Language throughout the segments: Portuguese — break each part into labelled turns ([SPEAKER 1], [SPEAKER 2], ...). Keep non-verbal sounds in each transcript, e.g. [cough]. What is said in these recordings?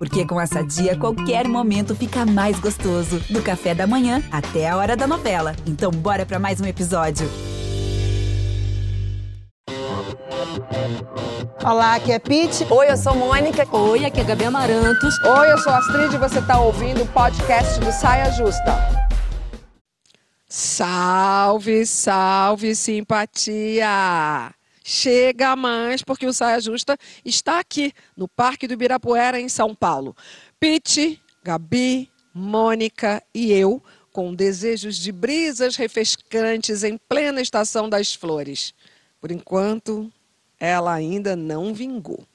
[SPEAKER 1] Porque com essa dia, qualquer momento fica mais gostoso. Do café da manhã até a hora da novela. Então, bora para mais um episódio.
[SPEAKER 2] Olá, aqui é Pete.
[SPEAKER 3] Oi, eu sou Mônica.
[SPEAKER 4] Oi, aqui é Gabi Amarantos.
[SPEAKER 2] Oi, eu sou Astrid e você está ouvindo o podcast do Saia Justa.
[SPEAKER 5] Salve, salve, simpatia! Chega mais, porque o Saia Justa está aqui, no Parque do Ibirapuera, em São Paulo. Pete, Gabi, Mônica e eu, com desejos de brisas refrescantes em plena estação das flores. Por enquanto, ela ainda não vingou.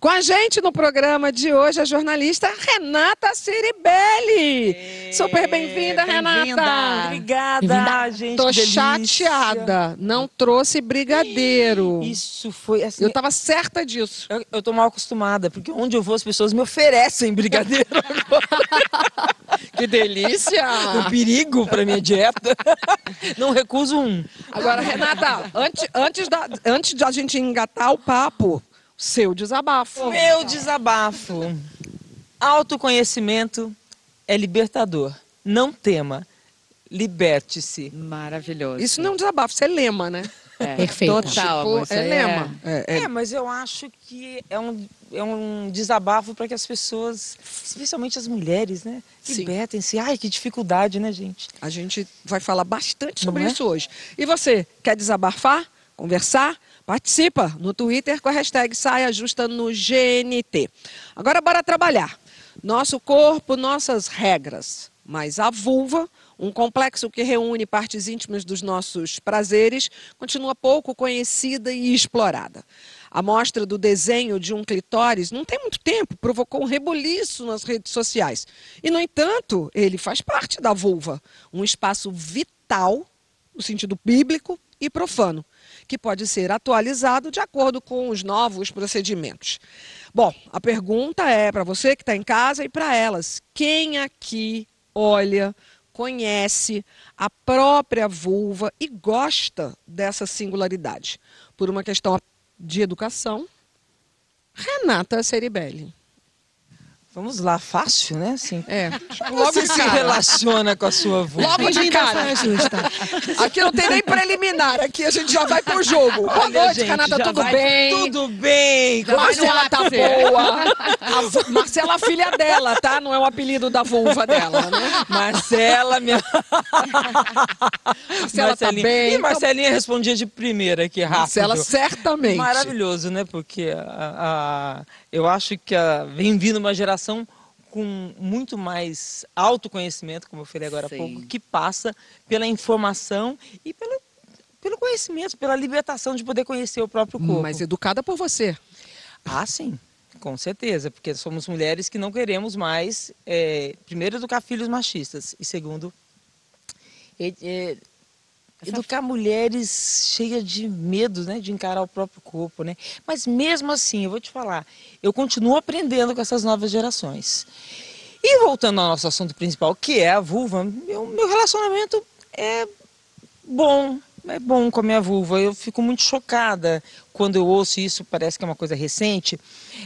[SPEAKER 5] Com a gente no programa de hoje a jornalista Renata Ciribelli. Super bem-vinda, bem Renata.
[SPEAKER 3] Obrigada, gente.
[SPEAKER 5] Tô chateada. Não trouxe brigadeiro.
[SPEAKER 3] Isso foi assim.
[SPEAKER 5] Eu estava certa disso.
[SPEAKER 3] Eu, eu tô mal acostumada, porque onde eu vou as pessoas me oferecem brigadeiro [laughs]
[SPEAKER 5] que delícia!
[SPEAKER 3] Um perigo para minha dieta. Não recuso um.
[SPEAKER 5] Agora, Renata, antes, antes, da, antes de a gente engatar o papo, seu desabafo.
[SPEAKER 3] Meu desabafo. Autoconhecimento é libertador. Não tema. Liberte-se.
[SPEAKER 4] Maravilhoso.
[SPEAKER 5] Isso não é um desabafo, isso é lema, né?
[SPEAKER 4] É. [laughs] Perfeito.
[SPEAKER 5] Total, tipo, é lema.
[SPEAKER 3] É... É, é, mas eu acho que é um, é um desabafo para que as pessoas, especialmente as mulheres, né? Libertem-se. Ai, que dificuldade, né, gente?
[SPEAKER 5] A gente vai falar bastante sobre é? isso hoje. E você, quer desabafar? Conversar? Participa no Twitter com a hashtag Saia Justa no GNT. Agora bora trabalhar. Nosso corpo, nossas regras. Mas a vulva, um complexo que reúne partes íntimas dos nossos prazeres, continua pouco conhecida e explorada. A mostra do desenho de um clitóris não tem muito tempo, provocou um rebuliço nas redes sociais. E, no entanto, ele faz parte da vulva, um espaço vital, no sentido bíblico e profano que pode ser atualizado de acordo com os novos procedimentos. Bom, a pergunta é para você que está em casa e para elas: quem aqui olha, conhece a própria vulva e gosta dessa singularidade? Por uma questão de educação, Renata Ceribelli.
[SPEAKER 3] Vamos lá, fácil, né? Assim,
[SPEAKER 5] é.
[SPEAKER 3] Logo Você se relaciona com a sua avó.
[SPEAKER 5] Logo de cara. Justa. Aqui não tem nem preliminar, aqui a gente já vai pro jogo. Boa Olha, noite, gente, Canada, tudo vai... bem?
[SPEAKER 3] Tudo bem.
[SPEAKER 5] Marcela tá boa. A Marcela, filha dela, tá? Não é o apelido da vulva dela, né?
[SPEAKER 3] Marcela, minha...
[SPEAKER 5] Marcela tá bem.
[SPEAKER 3] E Marcelinha respondia de primeira aqui, rápido.
[SPEAKER 5] Marcela, certamente.
[SPEAKER 3] Maravilhoso, né? Porque a, a, eu acho que a, vem vindo uma geração geração com muito mais autoconhecimento, como eu falei agora Sim. há pouco, que passa pela informação e pelo, pelo conhecimento, pela libertação de poder conhecer o próprio corpo.
[SPEAKER 5] Mas educada por você.
[SPEAKER 3] Ah, sim. Com certeza, porque somos mulheres que não queremos mais, é, primeiro, educar filhos machistas e, segundo, é, é, educar mulheres cheias de medo, né, de encarar o próprio corpo, né? Mas mesmo assim, eu vou te falar, eu continuo aprendendo com essas novas gerações. E voltando ao nosso assunto principal, que é a vulva, meu, meu relacionamento é bom, é bom com a minha vulva. Eu fico muito chocada quando eu ouço isso, parece que é uma coisa recente,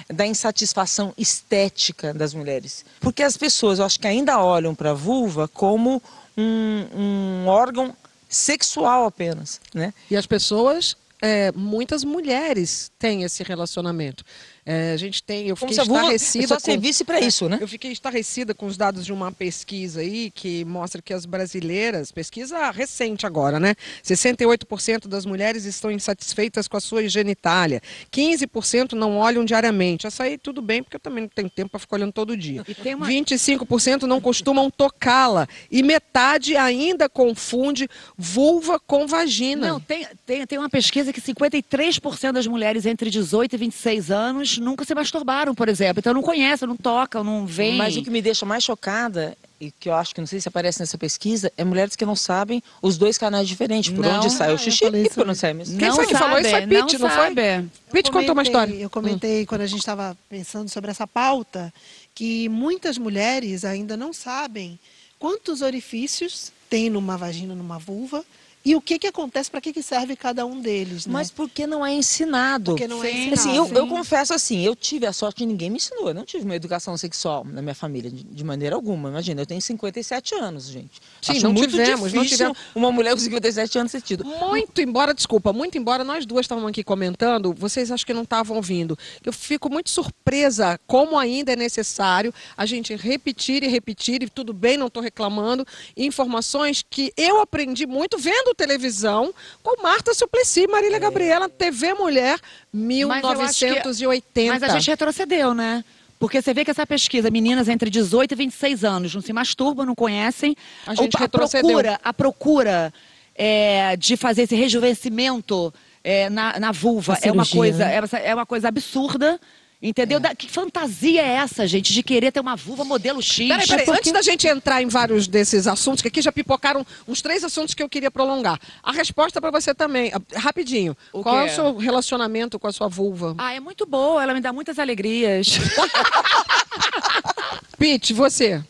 [SPEAKER 3] da insatisfação estética das mulheres. Porque as pessoas, eu acho que ainda olham para a vulva como um, um órgão sexual apenas, né?
[SPEAKER 5] E as pessoas, é, muitas mulheres têm esse relacionamento. É, a gente tem, eu fiquei estarrecida. É
[SPEAKER 3] só para isso, né?
[SPEAKER 5] Eu fiquei estarrecida com os dados de uma pesquisa aí que mostra que as brasileiras, pesquisa recente agora, né? 68% das mulheres estão insatisfeitas com a sua genitália, 15% não olham diariamente. Essa aí tudo bem, porque eu também não tenho tempo para ficar olhando todo dia. Uma... 25% não costumam tocá-la e metade ainda confunde vulva com vagina.
[SPEAKER 4] Não, tem, tem, tem uma pesquisa que 53% das mulheres entre 18 e 26 anos nunca se masturbaram, por exemplo. Então não conhecem, não tocam, não veem.
[SPEAKER 3] Mas o que me deixa mais chocada e que eu acho que não sei se aparece nessa pesquisa, é mulheres que não sabem os dois canais diferentes, por não, onde sai o xixi e por onde sai.
[SPEAKER 5] Quem não foi que sabe, falou isso foi Pete, não, não foi? Pete contou uma história.
[SPEAKER 2] Eu comentei hum. quando a gente estava pensando sobre essa pauta que muitas mulheres ainda não sabem quantos orifícios tem numa vagina, numa vulva e o que, que acontece, para que, que serve cada um deles. Né?
[SPEAKER 3] Mas por que não é ensinado?
[SPEAKER 2] Porque não é
[SPEAKER 4] Sim.
[SPEAKER 2] ensinado.
[SPEAKER 3] Assim, eu, eu confesso assim, eu tive a sorte de ninguém me ensinou. Eu não tive uma educação sexual na minha família, de, de maneira alguma. Imagina, eu tenho 57 anos, gente.
[SPEAKER 5] Sim,
[SPEAKER 3] Acho
[SPEAKER 5] não
[SPEAKER 3] muito
[SPEAKER 5] tivemos, não tivemos.
[SPEAKER 3] uma mulher com 57 anos ter tido.
[SPEAKER 5] Muito embora, desculpa, muito embora nós duas estávamos aqui comentando, vocês acho que não estavam ouvindo. Eu fico muito surpresa como ainda é necessário a gente repetir e repetir, e tudo bem, não estou reclamando, informações que eu aprendi muito vendo televisão com Marta Suplicy, Marília Gabriela, TV Mulher,
[SPEAKER 4] Mas eu acho que-
[SPEAKER 5] 1980.
[SPEAKER 4] Mas a gente retrocedeu, né? Porque você vê que essa pesquisa, meninas entre 18 e 26 anos, não se masturbam, não conhecem.
[SPEAKER 5] A gente
[SPEAKER 4] O-
[SPEAKER 5] retrocedeu.
[SPEAKER 4] procura, a procura é, de fazer esse rejuvenescimento é, na, na vulva
[SPEAKER 6] A
[SPEAKER 4] é uma, coisa,
[SPEAKER 6] né?
[SPEAKER 4] é, é uma coisa absurda. Entendeu? Da- que fantasia é essa, gente, de querer ter uma vulva modelo X?
[SPEAKER 5] Peraí, peraí,
[SPEAKER 4] Porque-
[SPEAKER 5] antes da gente entrar em vários desses assuntos, que aqui já pipocaram uns três assuntos que eu queria prolongar. A resposta para você também, ah, rapidinho.
[SPEAKER 4] O
[SPEAKER 5] Qual é o seu relacionamento com a sua vulva?
[SPEAKER 4] Ah, é muito boa, ela me dá muitas alegrias. [laughs]
[SPEAKER 5] Pete, você?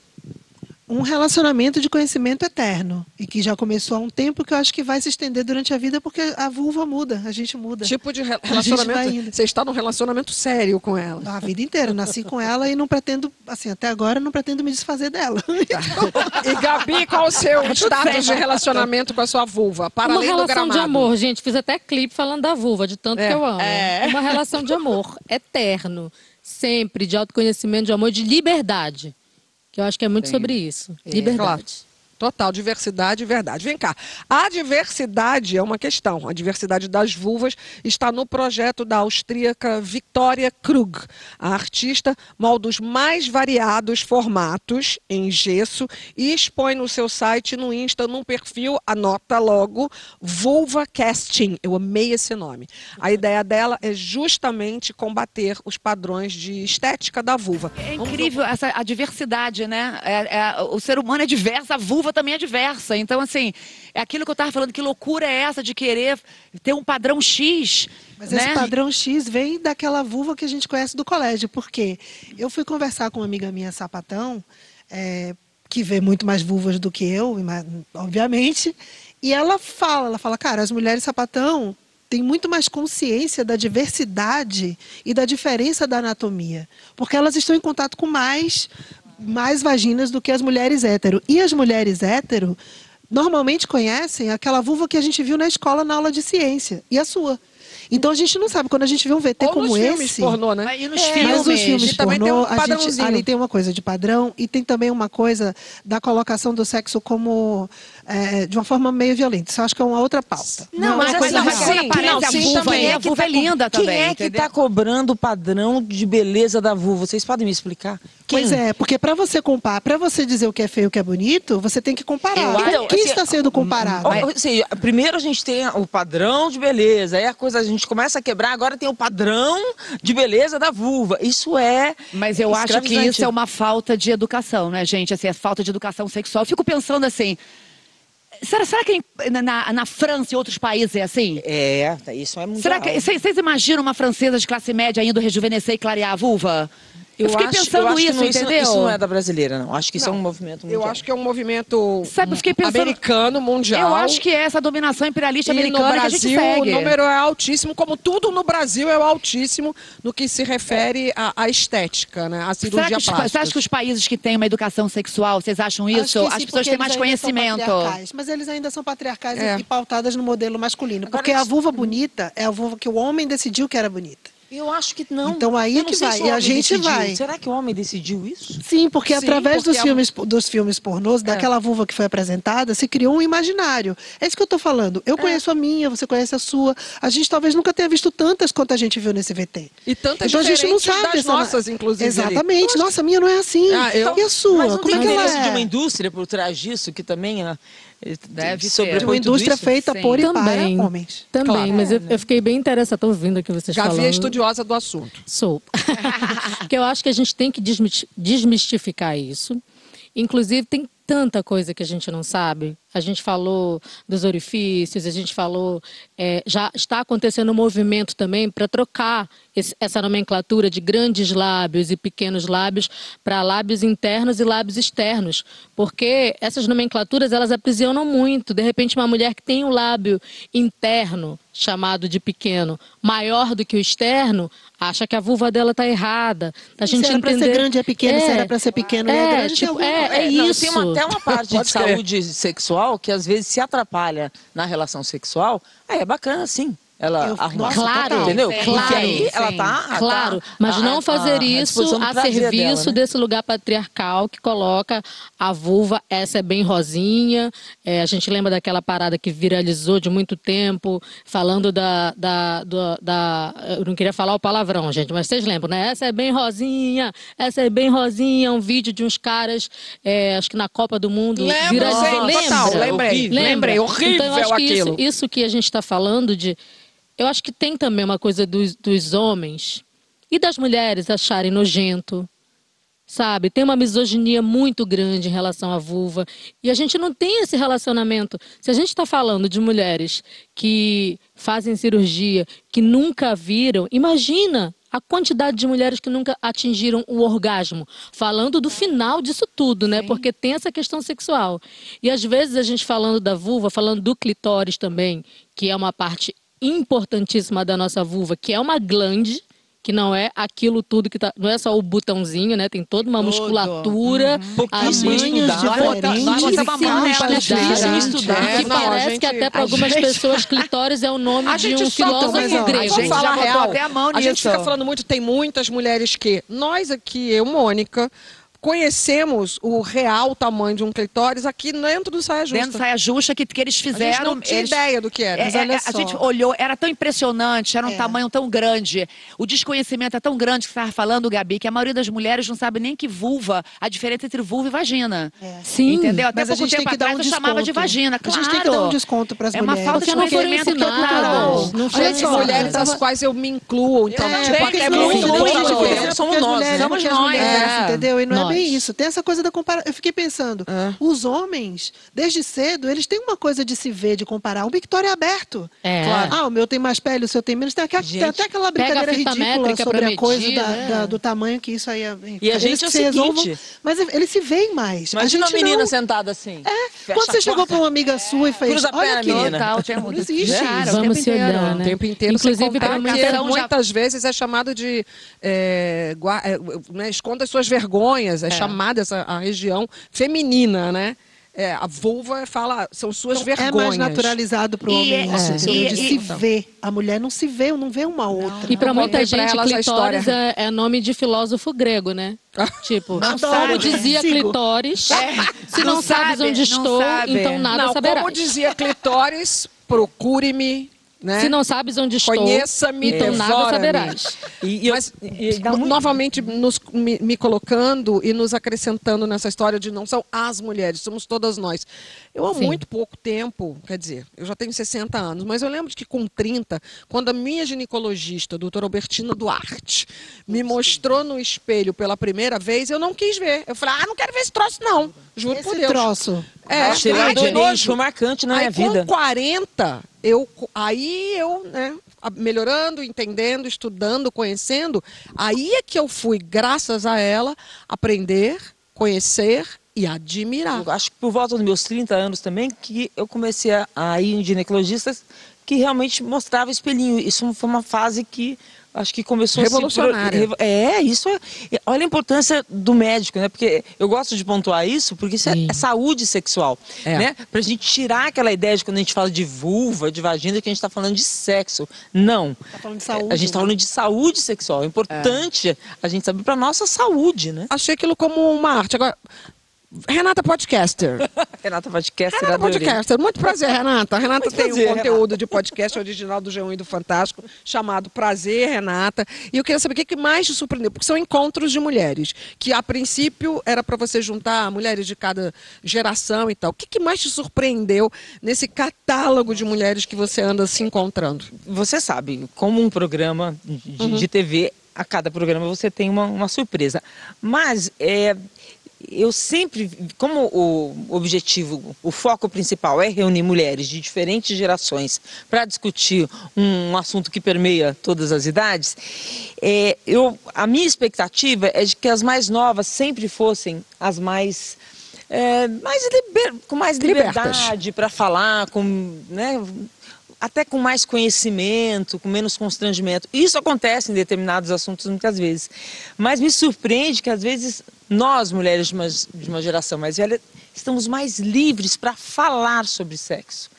[SPEAKER 2] Um relacionamento de conhecimento eterno e que já começou há um tempo que eu acho que vai se estender durante a vida porque a vulva muda, a gente muda.
[SPEAKER 5] Tipo de re- relacionamento. Você está num relacionamento sério com ela.
[SPEAKER 2] A vida inteira, nasci com ela e não pretendo, assim, até agora não pretendo me desfazer dela.
[SPEAKER 5] E Gabi, qual o seu status de relacionamento com a sua vulva? Para
[SPEAKER 6] uma
[SPEAKER 5] além do
[SPEAKER 6] relação
[SPEAKER 5] gramado.
[SPEAKER 6] de amor, gente. Fiz até clipe falando da vulva, de tanto
[SPEAKER 5] É.
[SPEAKER 6] que eu amo. Uma relação de amor eterno. Sempre, de autoconhecimento, de amor, de liberdade. Que eu acho que é muito sobre isso. liberdade.
[SPEAKER 5] Claro. Total, diversidade e verdade. Vem cá. A diversidade é uma questão. A diversidade das vulvas está no projeto da austríaca Victoria Krug. A artista molda os mais variados formatos em gesso e expõe no seu site, no Insta, num perfil, anota logo, Vulva Casting. Eu amei esse nome. A ideia dela é justamente combater os padrões de estética da vulva.
[SPEAKER 4] É incrível essa, a diversidade, né? É- é- o ser humano é diverso, a vulva também é diversa. Então, assim, é aquilo que eu estava falando, que loucura é essa de querer ter um padrão X,
[SPEAKER 2] Mas
[SPEAKER 4] né?
[SPEAKER 2] esse padrão X vem daquela vulva que a gente conhece do colégio. Porque eu fui conversar com uma amiga minha sapatão, é, que vê muito mais vulvas do que eu, obviamente, e ela fala, ela fala, cara, as mulheres sapatão têm muito mais consciência da diversidade e da diferença da anatomia, porque elas estão em contato com mais mais vaginas do que as mulheres hétero. E as mulheres hétero normalmente conhecem aquela vulva que a gente viu na escola na aula de ciência e a sua. Então a gente não sabe quando a gente vê um VT
[SPEAKER 5] Ou
[SPEAKER 2] como
[SPEAKER 5] nos
[SPEAKER 2] esse.
[SPEAKER 5] filmes pornô, né?
[SPEAKER 4] E nos
[SPEAKER 2] É,
[SPEAKER 4] filmes.
[SPEAKER 2] mas os filmes
[SPEAKER 5] também tem
[SPEAKER 2] pornô,
[SPEAKER 5] um
[SPEAKER 2] a gente,
[SPEAKER 5] padrãozinho.
[SPEAKER 2] ali tem uma coisa de padrão e tem também uma coisa da colocação do sexo como é, de uma forma meio violenta. Isso eu acho que é uma outra pauta.
[SPEAKER 4] Não,
[SPEAKER 2] é
[SPEAKER 4] mas assim,
[SPEAKER 2] coisa
[SPEAKER 4] quando
[SPEAKER 5] Sim, não,
[SPEAKER 4] a
[SPEAKER 5] sim,
[SPEAKER 4] vulva
[SPEAKER 5] também. Quem
[SPEAKER 4] a
[SPEAKER 5] é que
[SPEAKER 4] vulva é linda
[SPEAKER 3] Quem
[SPEAKER 4] também.
[SPEAKER 3] é que está cobrando o padrão de beleza da vulva? Vocês podem me explicar? Quem?
[SPEAKER 2] Pois é, porque para você comparar, para você dizer o que é feio e o que é bonito, você tem que comparar.
[SPEAKER 3] Eu
[SPEAKER 2] o
[SPEAKER 3] acho-
[SPEAKER 2] que
[SPEAKER 3] assim,
[SPEAKER 2] está sendo comparado?
[SPEAKER 3] Ou seja, primeiro a gente tem o padrão de beleza, aí a coisa a gente começa a quebrar, agora tem o padrão de beleza da vulva. Isso é.
[SPEAKER 4] Mas eu acho que isso é uma falta de educação, né, gente? Assim, é falta de educação sexual. Eu fico pensando assim. Será, será que na, na- na França e outros países é assim?
[SPEAKER 3] É, isso é muito.
[SPEAKER 4] Será que vocês vocês imaginam uma francesa de classe média indo rejuvenescer e clarear a vulva? Eu, fiquei
[SPEAKER 3] acho-
[SPEAKER 4] pensando
[SPEAKER 3] eu acho que
[SPEAKER 4] isso,
[SPEAKER 3] não,
[SPEAKER 4] entendeu?
[SPEAKER 3] Isso não é da brasileira, não. Acho que isso
[SPEAKER 5] Não,
[SPEAKER 3] é um movimento
[SPEAKER 5] Eu
[SPEAKER 3] mundial.
[SPEAKER 5] acho que é um movimento
[SPEAKER 4] Sabe, eu fiquei pensando-
[SPEAKER 5] americano, mundial.
[SPEAKER 4] Eu acho que é essa dominação imperialista
[SPEAKER 5] E no
[SPEAKER 4] americana que a gente
[SPEAKER 5] Brasil,
[SPEAKER 4] segue.
[SPEAKER 5] o número é altíssimo, como tudo no Brasil é altíssimo no que se refere à, à estética, né? À
[SPEAKER 4] Será
[SPEAKER 5] cirurgia
[SPEAKER 4] que, os,
[SPEAKER 5] plástica.
[SPEAKER 4] você acha que os países que têm uma educação sexual, vocês acham
[SPEAKER 2] Acho
[SPEAKER 4] isso?
[SPEAKER 2] que
[SPEAKER 4] As
[SPEAKER 2] sim,
[SPEAKER 4] pessoas têm mais
[SPEAKER 2] eles
[SPEAKER 4] conhecimento.
[SPEAKER 2] Mas eles ainda são patriarcais
[SPEAKER 5] É.
[SPEAKER 2] e pautadas no modelo masculino.
[SPEAKER 3] Agora,
[SPEAKER 2] Porque a
[SPEAKER 3] isso-
[SPEAKER 2] vulva bonita é a vulva que o homem decidiu que era bonita.
[SPEAKER 3] Eu acho que não.
[SPEAKER 2] Então aí é
[SPEAKER 3] não
[SPEAKER 2] que vai, e a
[SPEAKER 3] homem
[SPEAKER 2] gente
[SPEAKER 3] decidiu.
[SPEAKER 2] vai.
[SPEAKER 3] Será que o homem decidiu isso?
[SPEAKER 2] Sim, porque
[SPEAKER 5] Sim,
[SPEAKER 2] através
[SPEAKER 5] porque
[SPEAKER 2] dos,
[SPEAKER 5] é
[SPEAKER 2] filmes, dos filmes pornôs, daquela vulva que foi apresentada, se criou um imaginário. É isso que eu estou falando. Eu conheço a minha, você conhece a sua. A gente talvez nunca tenha visto tantas quanto a gente viu nesse VT.
[SPEAKER 5] E tantas
[SPEAKER 2] então a gente não sabe
[SPEAKER 5] das
[SPEAKER 2] essa-
[SPEAKER 5] nossas, inclusive.
[SPEAKER 2] Exatamente. Nossa, a minha não é assim.
[SPEAKER 5] Ah, eu-
[SPEAKER 2] E a sua?
[SPEAKER 3] Mas não
[SPEAKER 2] Como
[SPEAKER 3] tem
[SPEAKER 2] é que ela
[SPEAKER 3] interesse de uma
[SPEAKER 2] é?
[SPEAKER 3] indústria por trás disso, que também eh,
[SPEAKER 4] Deve.
[SPEAKER 2] De uma indústria
[SPEAKER 3] isso?
[SPEAKER 2] feita
[SPEAKER 4] Sim.
[SPEAKER 2] por e
[SPEAKER 6] Também.
[SPEAKER 2] para homens.
[SPEAKER 6] Também,
[SPEAKER 5] Claro.
[SPEAKER 6] mas eu, eu fiquei bem interessada ouvindo aqui vocês
[SPEAKER 5] Gavi
[SPEAKER 6] falando.
[SPEAKER 5] é estudiosa do assunto.
[SPEAKER 6] Sou. [laughs] Porque eu acho que a gente tem que desmistificar isso. Inclusive, tem tanta coisa que a gente não sabe. A gente falou dos orifícios, a gente falou. É, já está acontecendo um movimento também para trocar esse, essa nomenclatura de grandes lábios e pequenos lábios para lábios internos e lábios externos, porque essas nomenclaturas elas aprisionam muito. De repente, uma mulher que tem um lábio interno chamado de pequeno maior do que o externo, acha que a vulva dela está errada. A gente
[SPEAKER 2] se era para ser grande é pequeno, é, se era para ser pequeno é, é grande.
[SPEAKER 6] Tipo, é, é, não, isso.
[SPEAKER 3] Tem uma, até [laughs] uma parte de saúde sexual que às vezes se atrapalha na relação sexual. Aí é bacana, sim ela
[SPEAKER 6] eu, arrumar. Claro, entendeu?
[SPEAKER 3] Sim, Porque aí ela tá.
[SPEAKER 6] Claro, tá, mas não a, fazer a, isso a, serviço dela, né? desse lugar patriarcal que coloca a vulva, essa é bem rosinha. É, a gente lembra daquela parada que viralizou de muito tempo, falando da, da, da, da, Eu não queria falar o palavrão, gente, mas vocês lembram, né? Essa é bem rosinha, essa é bem rosinha. Um vídeo de uns caras, é, acho que na Copa do Mundo.
[SPEAKER 5] Lembro, viralizou. Lembra? Total, lembrei.
[SPEAKER 6] Lembra?
[SPEAKER 5] Lembrei, horrível
[SPEAKER 6] então, eu acho
[SPEAKER 5] aquilo.
[SPEAKER 6] Que isso, isso que a gente está falando de eu acho que tem também uma coisa dos, dos homens e das mulheres acharem nojento, sabe? Tem uma misoginia muito grande em relação à vulva. E a gente não tem esse relacionamento. Se a gente está falando de mulheres que fazem cirurgia, que nunca viram, imagina a quantidade de mulheres que nunca atingiram o orgasmo. Falando do final disso tudo, né? Sim. Porque tem essa questão sexual. E às vezes a gente falando da vulva, falando do clitóris também, que é uma parte importantíssima da nossa vulva, que é uma glande, que não é aquilo tudo que tá. Não é só o botãozinho, né? Tem toda uma Todo.
[SPEAKER 2] musculatura, uhum. as manhas diferentes,
[SPEAKER 6] estudar. Que parece gente, que até para algumas gente... pessoas clitóris é o nome a de um filósofo grego. A
[SPEAKER 5] gente já real. Até a, mão a gente fica falando muito, tem muitas mulheres que. Nós aqui, eu, Mônica conhecemos o real tamanho de um clitóris aqui dentro do saia justa.
[SPEAKER 4] Dentro do saia justa que, que eles fizeram. A gente
[SPEAKER 5] não tinha
[SPEAKER 4] eles...
[SPEAKER 5] ideia do que era.
[SPEAKER 4] É, é, a gente olhou, era tão impressionante, era um é. tamanho tão grande. O desconhecimento é tão grande que você estava falando, Gabi, que a maioria das mulheres não sabe nem que vulva, a diferença entre vulva e vagina.
[SPEAKER 2] É.
[SPEAKER 4] Sim. Entendeu? Até pouco tempo atrás um eu chamava de vagina. Claro.
[SPEAKER 2] A gente tem que dar um desconto para as mulheres.
[SPEAKER 4] É uma falta de conhecimento total.
[SPEAKER 5] Não foi só. mulheres às quais eu me incluo. Então, é, tipo,
[SPEAKER 2] é muito
[SPEAKER 3] longe Somos nós.
[SPEAKER 2] Somos nós. Entendeu? E não é bem isso. Tem essa coisa da comparação. Eu fiquei pensando, é. os homens, desde cedo, eles têm uma coisa de se ver, de comparar. O Victória é aberto.
[SPEAKER 6] É. Claro.
[SPEAKER 2] Ah, o meu tem mais pele, o seu tem menos. Tem, aquela, tem até aquela brincadeira ridícula sobre a coisa da, né? da, do tamanho que isso aí é.
[SPEAKER 3] E a gente é o seguinte...
[SPEAKER 2] Mas eles se veem mais.
[SPEAKER 3] Imagina a uma menina não... sentada assim.
[SPEAKER 2] É. Quando você chegou para uma amiga sua e fez. Cruza
[SPEAKER 3] Olha aqui.
[SPEAKER 2] Menina.
[SPEAKER 6] Não existe. Vamos se olhar, né?
[SPEAKER 5] O tempo inteiro. Inclusive, para muitas vezes é chamado de. É, né, esconda as suas vergonhas. É, é. chamada essa a região feminina, né? É, a vulva fala, são suas então, vergonhas.
[SPEAKER 2] É mais naturalizado para o homem é, isso, é, de se ver. A mulher não se vê, não vê uma outra.
[SPEAKER 6] E para muita gente, clitóris é, é, nome de filósofo grego, né? [laughs] tipo, não como dizia Sigo. clitóris, é. se não, não sabes sabe, onde estou, então nada
[SPEAKER 5] não,
[SPEAKER 6] saberás.
[SPEAKER 5] Como dizia clitóris, procure-me né?
[SPEAKER 6] Se não sabes onde estou,
[SPEAKER 5] Conheça-me,
[SPEAKER 6] então nada saberás.
[SPEAKER 5] E, e Mas, e, muito... novamente, nos, me, me, colocando e nos acrescentando nessa história de não são as mulheres, somos todas nós. Eu há Sim. muito pouco tempo, quer dizer, eu já tenho 60 anos, mas eu lembro que com 30, quando a minha ginecologista, a doutora Albertina Duarte, me mostrou no espelho pela primeira vez, eu não quis ver. Eu falei, ah, não quero ver esse troço, não. Juro
[SPEAKER 2] esse
[SPEAKER 5] por Deus.
[SPEAKER 2] troço.
[SPEAKER 3] É, Nossa, foi marcante na minha vida.
[SPEAKER 5] Com 40, eu, aí eu, né, melhorando, entendendo, estudando, conhecendo, aí é que eu fui, graças a ela, aprender, conhecer e admirar.
[SPEAKER 3] Eu acho que por volta dos meus 30 anos também que eu comecei a ir em ginecologistas que realmente mostrava espelhinho. Isso foi uma fase que acho que começou
[SPEAKER 5] revolucionária.
[SPEAKER 3] A se... É, isso é. Olha a importância do médico, né? Porque eu gosto de pontuar isso, porque isso é, é saúde sexual, é. né? Pra gente tirar aquela ideia de quando a gente fala de vulva, de vagina, que a gente está falando de sexo. Não.
[SPEAKER 2] Tá falando de saúde.
[SPEAKER 3] A gente está falando de saúde sexual. É importante é. a gente saber para nossa saúde, né?
[SPEAKER 5] Achei aquilo como uma arte. Agora, [laughs] Renata Podcaster.
[SPEAKER 3] Renata Podcaster,
[SPEAKER 5] Renata Podcaster. Muito prazer, Renata. A Renata Muito tem prazer, um conteúdo Renata. de podcast original do G1 e do Fantástico, chamado Prazer, Renata. E eu queria saber o que mais te surpreendeu, porque são encontros de mulheres, que a princípio era para você juntar mulheres de cada geração e tal. O que mais te surpreendeu nesse catálogo de mulheres que você anda se encontrando?
[SPEAKER 3] Você sabe, como um programa de, uhum. de TV, a cada programa você tem uma, uma surpresa. Mas é, eu sempre, como o objetivo, o foco principal é reunir mulheres de diferentes gerações para discutir um assunto que permeia todas as idades, é, eu, a minha expectativa é de que as mais novas sempre fossem as mais é, mais liber, com mais liberdade para falar, com, né, até com mais conhecimento, com menos constrangimento. Isso acontece em determinados assuntos muitas vezes. Mas me surpreende que às vezes nós, mulheres de uma, de uma geração mais velha, estamos mais livres para falar sobre sexo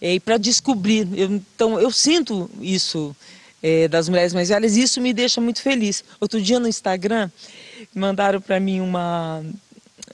[SPEAKER 3] é, e para descobrir. Eu, então, eu sinto isso é, das mulheres mais velhas e isso me deixa muito feliz. Outro dia no Instagram mandaram para mim uma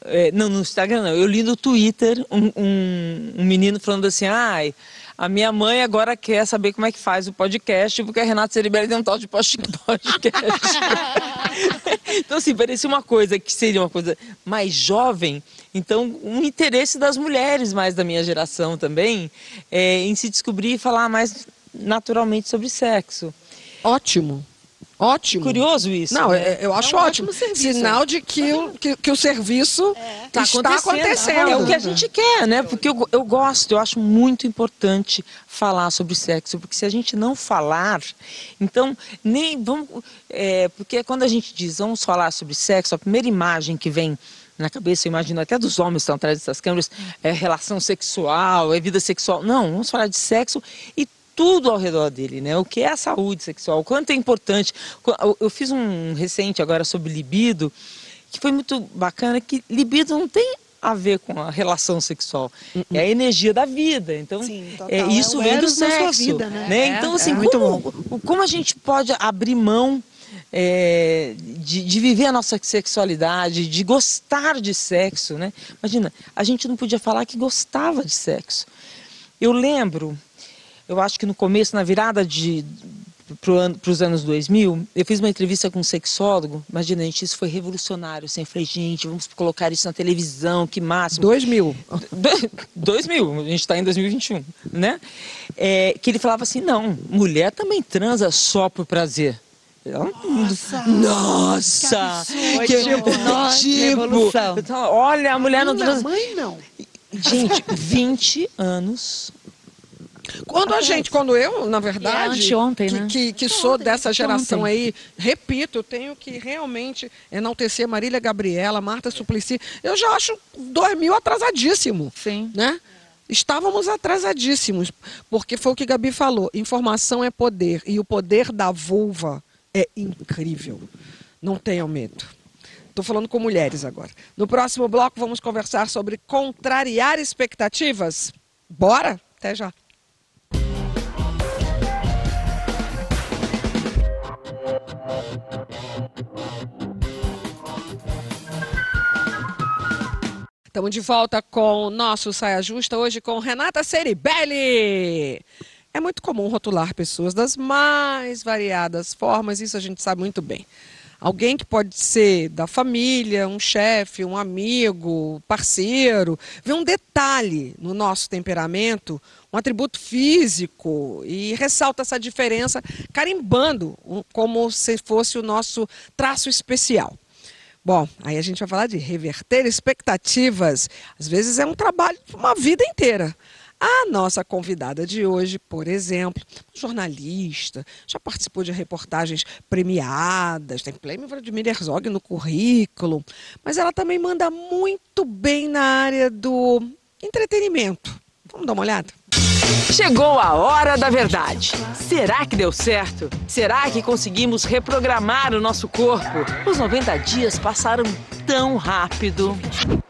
[SPEAKER 3] é, não, no Instagram não, eu li no Twitter um, um, um menino falando assim, ai, a minha mãe agora quer saber como é que faz o podcast, porque a Renata Ceribelli tem um tal de [laughs] podcast. [laughs] então, assim, parecia uma coisa que seria uma coisa mais jovem. Então, um interesse das mulheres mais da minha geração também é, em se descobrir e falar mais naturalmente sobre sexo.
[SPEAKER 5] Ótimo. Ótimo.
[SPEAKER 3] Curioso isso.
[SPEAKER 5] Não, né? eu acho é um ótimo. Sinal de que o, que, que o serviço é. está acontecendo. acontecendo.
[SPEAKER 3] É o que a gente quer, né? Porque eu, eu gosto, eu acho muito importante falar sobre sexo, porque se a gente não falar, então nem vamos. É, porque quando a gente diz vamos falar sobre sexo, a primeira imagem que vem na cabeça, eu imagino até dos homens que estão atrás dessas câmeras, é relação sexual, é vida sexual. Não, vamos falar de sexo e tudo ao redor dele, né? O que é a saúde sexual, o quanto é importante. Eu fiz um recente agora sobre libido, que foi muito bacana, que libido não tem a ver com a relação sexual. Uh-uh. É a energia da vida. Então, Sim, é, isso é vem do sexo. Vida, né? né? É, então, assim, é como, como a gente pode abrir mão é, de, de, viver a nossa sexualidade, de gostar de sexo, né? Imagina, a gente não podia falar que gostava de sexo. Eu lembro eu acho que no começo, na virada de para os anos 2000, eu fiz uma entrevista com um sexólogo. Imagina, gente, isso foi revolucionário. Assim, eu falei, gente, vamos colocar isso na televisão, que máximo.
[SPEAKER 5] 2000.
[SPEAKER 3] 2000, [laughs] a gente está em 2021, né? É, que ele falava assim: não, mulher também transa só por prazer.
[SPEAKER 2] Nossa!
[SPEAKER 3] Nossa! Que, que tipo, nossa, tipo, então, olha, a mulher não transa.
[SPEAKER 2] mãe não.
[SPEAKER 3] Gente, 20 anos
[SPEAKER 5] quando a gente, quando eu, na verdade,
[SPEAKER 4] é ontem,
[SPEAKER 5] que,
[SPEAKER 4] né?
[SPEAKER 5] que, que sou dessa geração aí, repito, tenho que realmente enaltecer Marília Gabriela, Marta Suplicy. Eu já acho 2000 atrasadíssimo.
[SPEAKER 4] Sim.
[SPEAKER 5] Né? Estávamos atrasadíssimos, porque foi o que Gabi falou: informação é poder, e o poder da vulva é incrível. Não tenham medo. Estou falando com mulheres agora. No próximo bloco, vamos conversar sobre contrariar expectativas. Bora? Até já. Estamos de volta com o nosso Saia Justa, hoje com Renata Ceribelli. É muito comum rotular pessoas das mais variadas formas, isso a gente sabe muito bem. Alguém que pode ser da família, um chefe, um amigo, parceiro, vê um detalhe no nosso temperamento, um atributo físico e ressalta essa diferença, carimbando como se fosse o nosso traço especial. Bom, aí a gente vai falar de reverter expectativas. Às vezes é um trabalho uma vida inteira. A nossa convidada de hoje, por exemplo, jornalista, já participou de reportagens premiadas, tem prêmio Vladimir Herzog no currículo, mas ela também manda muito bem na área do entretenimento. Vamos dar uma olhada?
[SPEAKER 3] Chegou a hora da verdade. Será que deu certo? Será que conseguimos reprogramar o nosso corpo? Os 90 dias passaram tão rápido.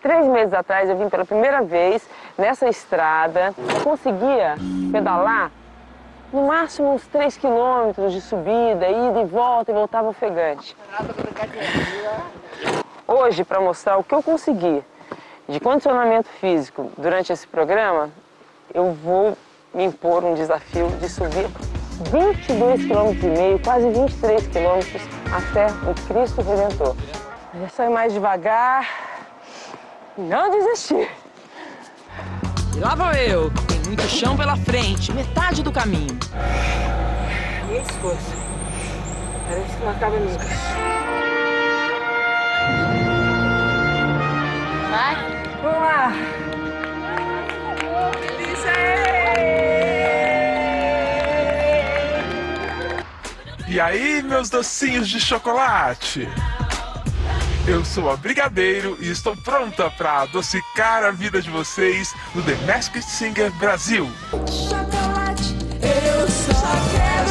[SPEAKER 7] Três meses atrás eu vim pela primeira vez nessa estrada. Conseguia pedalar no máximo uns 3 quilômetros de subida, ida e volta e voltava ofegante. Hoje, para mostrar o que eu consegui de condicionamento físico durante esse programa, eu vou me impor um desafio de subir 22 quilômetros e meio, quase 23 quilômetros até o Cristo Redentor. É só ir mais devagar, não desistir.
[SPEAKER 3] E lá vou eu, tem muito chão pela frente, metade do caminho.
[SPEAKER 7] Muito esforço. Parece que não acaba nunca. Vai? Vamos lá! Delícia!
[SPEAKER 8] E aí, meus docinhos de chocolate? Eu sou a Brigadeiro e estou pronta para adocicar a vida de vocês no The Masked Singer Brasil.
[SPEAKER 9] Chocolate, eu só quero.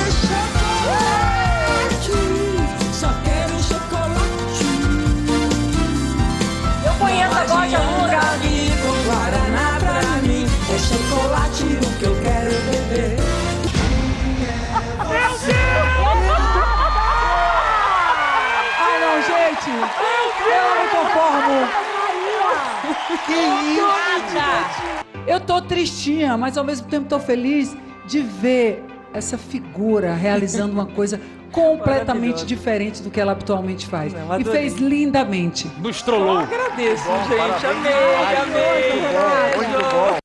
[SPEAKER 9] Que
[SPEAKER 2] isso?
[SPEAKER 10] Eu tô tristinha, mas ao mesmo tempo tô feliz de ver essa figura realizando uma coisa [laughs] completamente diferente do que ela habitualmente faz.
[SPEAKER 3] Não,
[SPEAKER 10] E fez lindamente.
[SPEAKER 11] Nos trollou.
[SPEAKER 3] Agradeço,
[SPEAKER 11] Bom,
[SPEAKER 3] gente.
[SPEAKER 11] parabéns
[SPEAKER 3] Amei, amei.
[SPEAKER 11] Muito bom.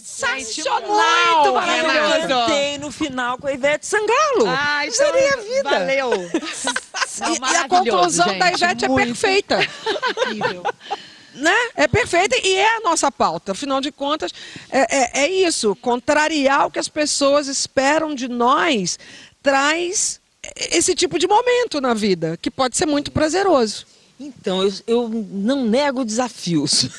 [SPEAKER 5] Sensacional!
[SPEAKER 3] Eu
[SPEAKER 5] Renato.
[SPEAKER 3] cantei no final com a Ivete Sangalo.
[SPEAKER 4] Ai,
[SPEAKER 3] Isso seria a vida.
[SPEAKER 4] Valeu.
[SPEAKER 5] E, [laughs] e a
[SPEAKER 4] maravilhoso,
[SPEAKER 5] conclusão da
[SPEAKER 4] gente,
[SPEAKER 5] Ivete é
[SPEAKER 4] muito.
[SPEAKER 5] perfeita.
[SPEAKER 2] Incrível.
[SPEAKER 5] Né? É perfeita e é a nossa pauta. Afinal de contas, é, é, é isso. Contrariar o que as pessoas esperam de nós traz esse tipo de momento na vida, que pode ser muito prazeroso.
[SPEAKER 3] Então, eu, eu não nego desafios. [laughs]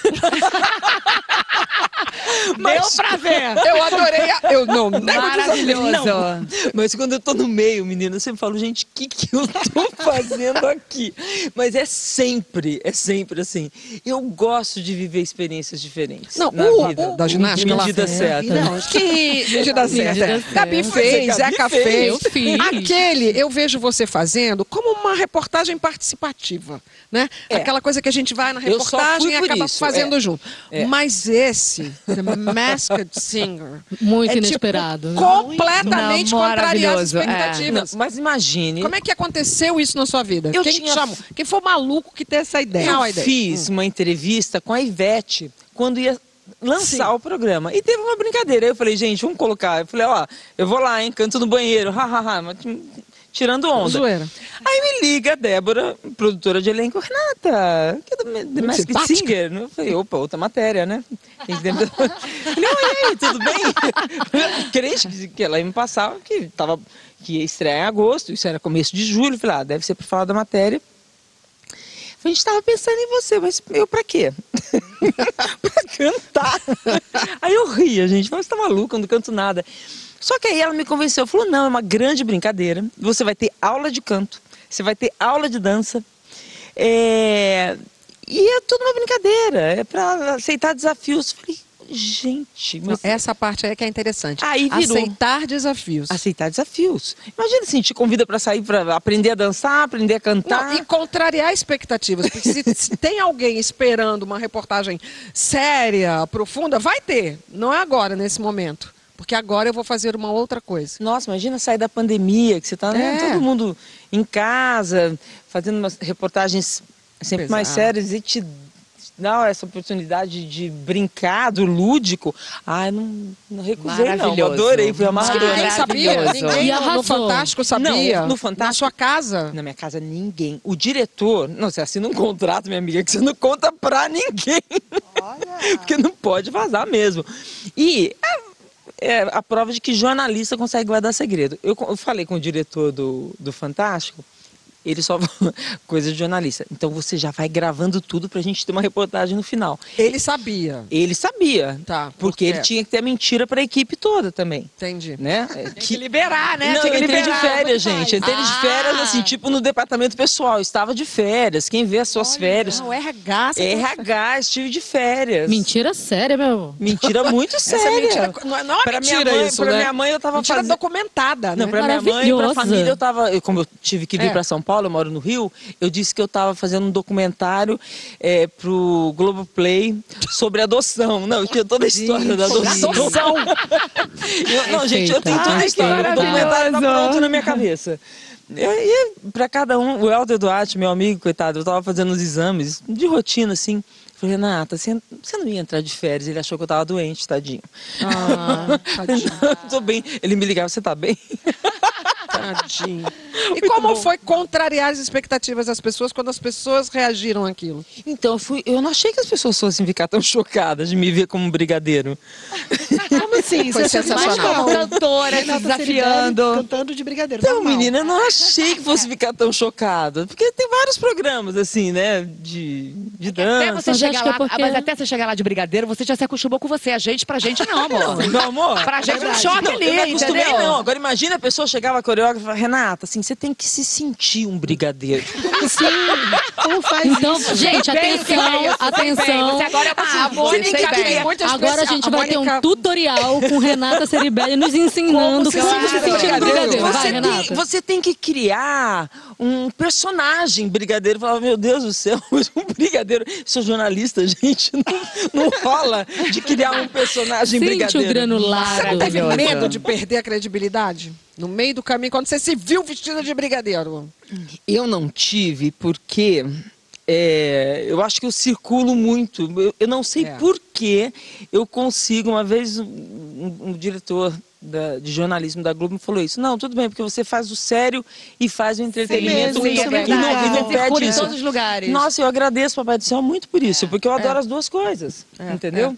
[SPEAKER 4] Deu pra ver.
[SPEAKER 5] Eu adorei. A... Eu não nego
[SPEAKER 4] Maravilhoso.
[SPEAKER 3] Não, mas quando eu tô no meio, menina, eu sempre falo, gente, o que, que eu tô [laughs] fazendo aqui? Mas é sempre, é sempre assim. Eu gosto de viver experiências diferentes.
[SPEAKER 5] Não,
[SPEAKER 3] na
[SPEAKER 5] o-
[SPEAKER 3] vida.
[SPEAKER 5] o- da ginástica lá.
[SPEAKER 3] Medida certa.
[SPEAKER 5] Não, que [laughs] medida certa. Gabi fez, Zeca
[SPEAKER 3] fez.
[SPEAKER 5] fez.
[SPEAKER 6] Eu fiz.
[SPEAKER 5] Aquele eu vejo você fazendo como uma reportagem participativa, né?
[SPEAKER 3] É.
[SPEAKER 5] Aquela coisa que a gente vai na reportagem e acaba
[SPEAKER 3] isso,
[SPEAKER 5] fazendo
[SPEAKER 3] é.
[SPEAKER 5] junto.
[SPEAKER 3] É.
[SPEAKER 5] Mas esse, The Masked Singer,
[SPEAKER 6] Muito
[SPEAKER 5] é tipo
[SPEAKER 6] inesperado. né?
[SPEAKER 5] completamente
[SPEAKER 4] Não,
[SPEAKER 5] as
[SPEAKER 4] maravilhoso, é.
[SPEAKER 5] expectativas.
[SPEAKER 3] Não, mas imagine.
[SPEAKER 5] Como é que aconteceu isso na sua vida?
[SPEAKER 3] Eu
[SPEAKER 5] Quem
[SPEAKER 3] tinha-
[SPEAKER 5] que chamou? Quem foi o maluco que teve essa ideia?
[SPEAKER 3] Eu
[SPEAKER 5] ideia?
[SPEAKER 3] fiz uma entrevista com a Ivete quando ia lançar o programa. E teve uma brincadeira. Aí eu falei, gente, vamos colocar. Eu falei, ó, eu vou lá, hein, canto no banheiro, [laughs] hahaha, tirando onda.
[SPEAKER 5] Zoeira.
[SPEAKER 3] Aí me liga a Débora, produtora de elenco, Renata, que é do The Masked. Singer. Eu falei, opa, outra matéria, né? Tem que [laughs] oi, tudo bem? [laughs] Crente que- ela ia me passar, que, tava, que ia estrear em agosto, isso era começo de julho. Falei, ah, deve ser para falar da matéria. A gente estava pensando em você, mas eu pra quê? [laughs] pra cantar. Aí eu ria, gente, mas você tá maluca, eu não canto nada. Só que aí ela me convenceu, falou, não, é uma grande brincadeira. Você vai ter aula de canto, você vai ter aula de dança. é, E é tudo uma brincadeira, é para aceitar desafios. Falei, gente, mas
[SPEAKER 5] Essa parte aí que é interessante.
[SPEAKER 3] Aí virou.
[SPEAKER 5] Aceitar desafios.
[SPEAKER 3] aceitar desafios. Imagina assim, te convida para sair para aprender a dançar, aprender a cantar.
[SPEAKER 5] Não, e contrariar expectativas. Porque se, se [laughs] tem alguém esperando uma reportagem séria, profunda, vai ter. Não é agora, nesse momento. Porque agora eu vou fazer uma outra coisa.
[SPEAKER 3] Nossa, imagina sair da pandemia, que você está
[SPEAKER 5] É.
[SPEAKER 3] todo mundo em casa, fazendo umas reportagens sempre mais
[SPEAKER 5] Pesado.
[SPEAKER 3] sérias e te dá essa oportunidade de brincar do lúdico. Ai, não, não recusei não,
[SPEAKER 4] Maravilhoso.
[SPEAKER 3] adorei, foi uma
[SPEAKER 5] Ninguém sabia?
[SPEAKER 4] Maravilhoso.
[SPEAKER 5] Ninguém no- no. Fantástico sabia?
[SPEAKER 3] Não, no Fantástico-
[SPEAKER 5] Na sua casa?
[SPEAKER 3] Na minha casa, ninguém. O diretor, não, você assina um contrato, minha amiga, que você não conta pra ninguém. [laughs] Porque não pode vazar mesmo. E é, a prova de que jornalista consegue guardar segredo. Eu, eu falei com o diretor do, do Fantástico, ele só. [laughs] coisa de jornalista. Então você já vai gravando tudo pra gente ter uma reportagem no final.
[SPEAKER 5] Ele sabia.
[SPEAKER 3] Ele sabia.
[SPEAKER 5] Tá,
[SPEAKER 3] Porque
[SPEAKER 5] porque-
[SPEAKER 3] ele tinha que ter a mentira pra equipe toda também.
[SPEAKER 5] Entendi.
[SPEAKER 3] Né? É, [laughs]
[SPEAKER 4] Tem que liberar, né?
[SPEAKER 3] não,
[SPEAKER 4] Tinha que
[SPEAKER 3] eu entrei de
[SPEAKER 4] liberar.
[SPEAKER 3] férias, gente. Eu entrei de
[SPEAKER 4] Ah.
[SPEAKER 3] férias, assim, tipo no departamento pessoal. Eu estava de férias. Quem vê as suas férias?
[SPEAKER 5] Não, RH. você
[SPEAKER 3] RH, estive de férias.
[SPEAKER 6] Mentira séria, meu.
[SPEAKER 3] Mentira muito
[SPEAKER 5] Essa
[SPEAKER 3] séria.
[SPEAKER 5] mentira, não é, não é uma
[SPEAKER 3] Pra minha
[SPEAKER 5] mentira
[SPEAKER 3] mãe-
[SPEAKER 5] isso,
[SPEAKER 3] pra
[SPEAKER 5] né?
[SPEAKER 3] minha mãe eu tava
[SPEAKER 5] mentira
[SPEAKER 3] fazendo-
[SPEAKER 5] documentada,
[SPEAKER 3] Não,
[SPEAKER 5] né?
[SPEAKER 3] pra minha mãe e pra família, eu tava. como eu tive que vir
[SPEAKER 5] É.
[SPEAKER 3] pra São Paulo, eu moro no Rio, eu disse que eu tava fazendo um documentário é, pro Globoplay sobre adoção. Não, eu tinha toda a história da adoção.
[SPEAKER 5] Adoção.
[SPEAKER 3] Eu- não, gente, eu tenho toda a história do documentário tá pronto na minha cabeça. E aí, pra cada um, o Helder Duarte, meu amigo, coitado, eu tava fazendo os exames de rotina, assim. Falei, Renata, você, você não ia entrar de férias? Ele achou que eu tava doente, tadinho.
[SPEAKER 5] Ah, [laughs] tadinho.
[SPEAKER 3] Não, tô bem. Ele me ligava, você tá bem? [laughs]
[SPEAKER 5] Tadinho. E como foi contrariar as expectativas das pessoas quando as pessoas reagiram àquilo?
[SPEAKER 3] Então, eu, fui, eu não achei que as pessoas fossem ficar tão chocadas de me ver como um brigadeiro. [laughs]
[SPEAKER 5] Como
[SPEAKER 2] Sim,
[SPEAKER 5] Foi
[SPEAKER 2] é
[SPEAKER 5] sensacional.
[SPEAKER 2] sensacional.
[SPEAKER 4] Cantora, se
[SPEAKER 2] Renata
[SPEAKER 4] desafiando.
[SPEAKER 2] Cantando de brigadeiro.
[SPEAKER 3] Então,
[SPEAKER 2] normal.
[SPEAKER 3] menina, eu não achei que fosse ficar tão chocada. Porque tem vários programas, assim, né? De, de dança.
[SPEAKER 4] Até você
[SPEAKER 6] Mas
[SPEAKER 4] chegar
[SPEAKER 6] que é
[SPEAKER 4] lá,
[SPEAKER 6] porque-
[SPEAKER 4] mas até você chegar lá de brigadeiro, você já se acostumou com você. A gente, pra gente não, amor. [laughs]
[SPEAKER 3] Meu amor,
[SPEAKER 4] Pra gente é um
[SPEAKER 3] não,
[SPEAKER 4] ali,
[SPEAKER 3] eu não acostumei,
[SPEAKER 4] entendeu?
[SPEAKER 3] não. Agora imagina a pessoa chegava a coreógrafa e falava, Renata, assim, você tem que se sentir um brigadeiro. [laughs]
[SPEAKER 2] Sim, como faz
[SPEAKER 6] Então,
[SPEAKER 2] isso?
[SPEAKER 6] gente,
[SPEAKER 4] Bem, é
[SPEAKER 6] atenção,
[SPEAKER 4] bem.
[SPEAKER 6] atenção.
[SPEAKER 4] Você agora é bem.
[SPEAKER 5] Muito
[SPEAKER 6] Agora a gente vai ter um
[SPEAKER 5] Mônica-
[SPEAKER 6] tutorial com Renata Ceribelli nos ensinando
[SPEAKER 3] Você,
[SPEAKER 6] como se
[SPEAKER 3] sabe,
[SPEAKER 6] sentir brigadeiro. Vai,
[SPEAKER 3] você,
[SPEAKER 6] Renata.
[SPEAKER 3] tem, você tem que criar um personagem brigadeiro. Falar, meu Deus do céu, [laughs] um brigadeiro. Sou jornalista, [laughs] gente. Não, não rola de criar um personagem
[SPEAKER 6] Sente
[SPEAKER 3] brigadeiro.
[SPEAKER 6] o granulado.
[SPEAKER 5] Você teve medo de perder a credibilidade? No meio do caminho, quando você se viu vestida de brigadeiro?
[SPEAKER 3] Eu não tive porque é, eu acho que eu circulo muito. Eu, eu não sei
[SPEAKER 5] É.
[SPEAKER 3] por que eu consigo. Uma vez um, um- um diretor da- de jornalismo da Globo me falou isso. Não, tudo bem, porque você faz o sério e faz o entretenimento
[SPEAKER 2] mesmo,
[SPEAKER 3] e,
[SPEAKER 2] isso é
[SPEAKER 3] não- e não, e perde
[SPEAKER 4] circula em
[SPEAKER 3] isso.
[SPEAKER 4] todos os lugares.
[SPEAKER 3] Nossa, eu agradeço, Papai do Céu, muito por isso, porque eu adoro as duas coisas, entendeu?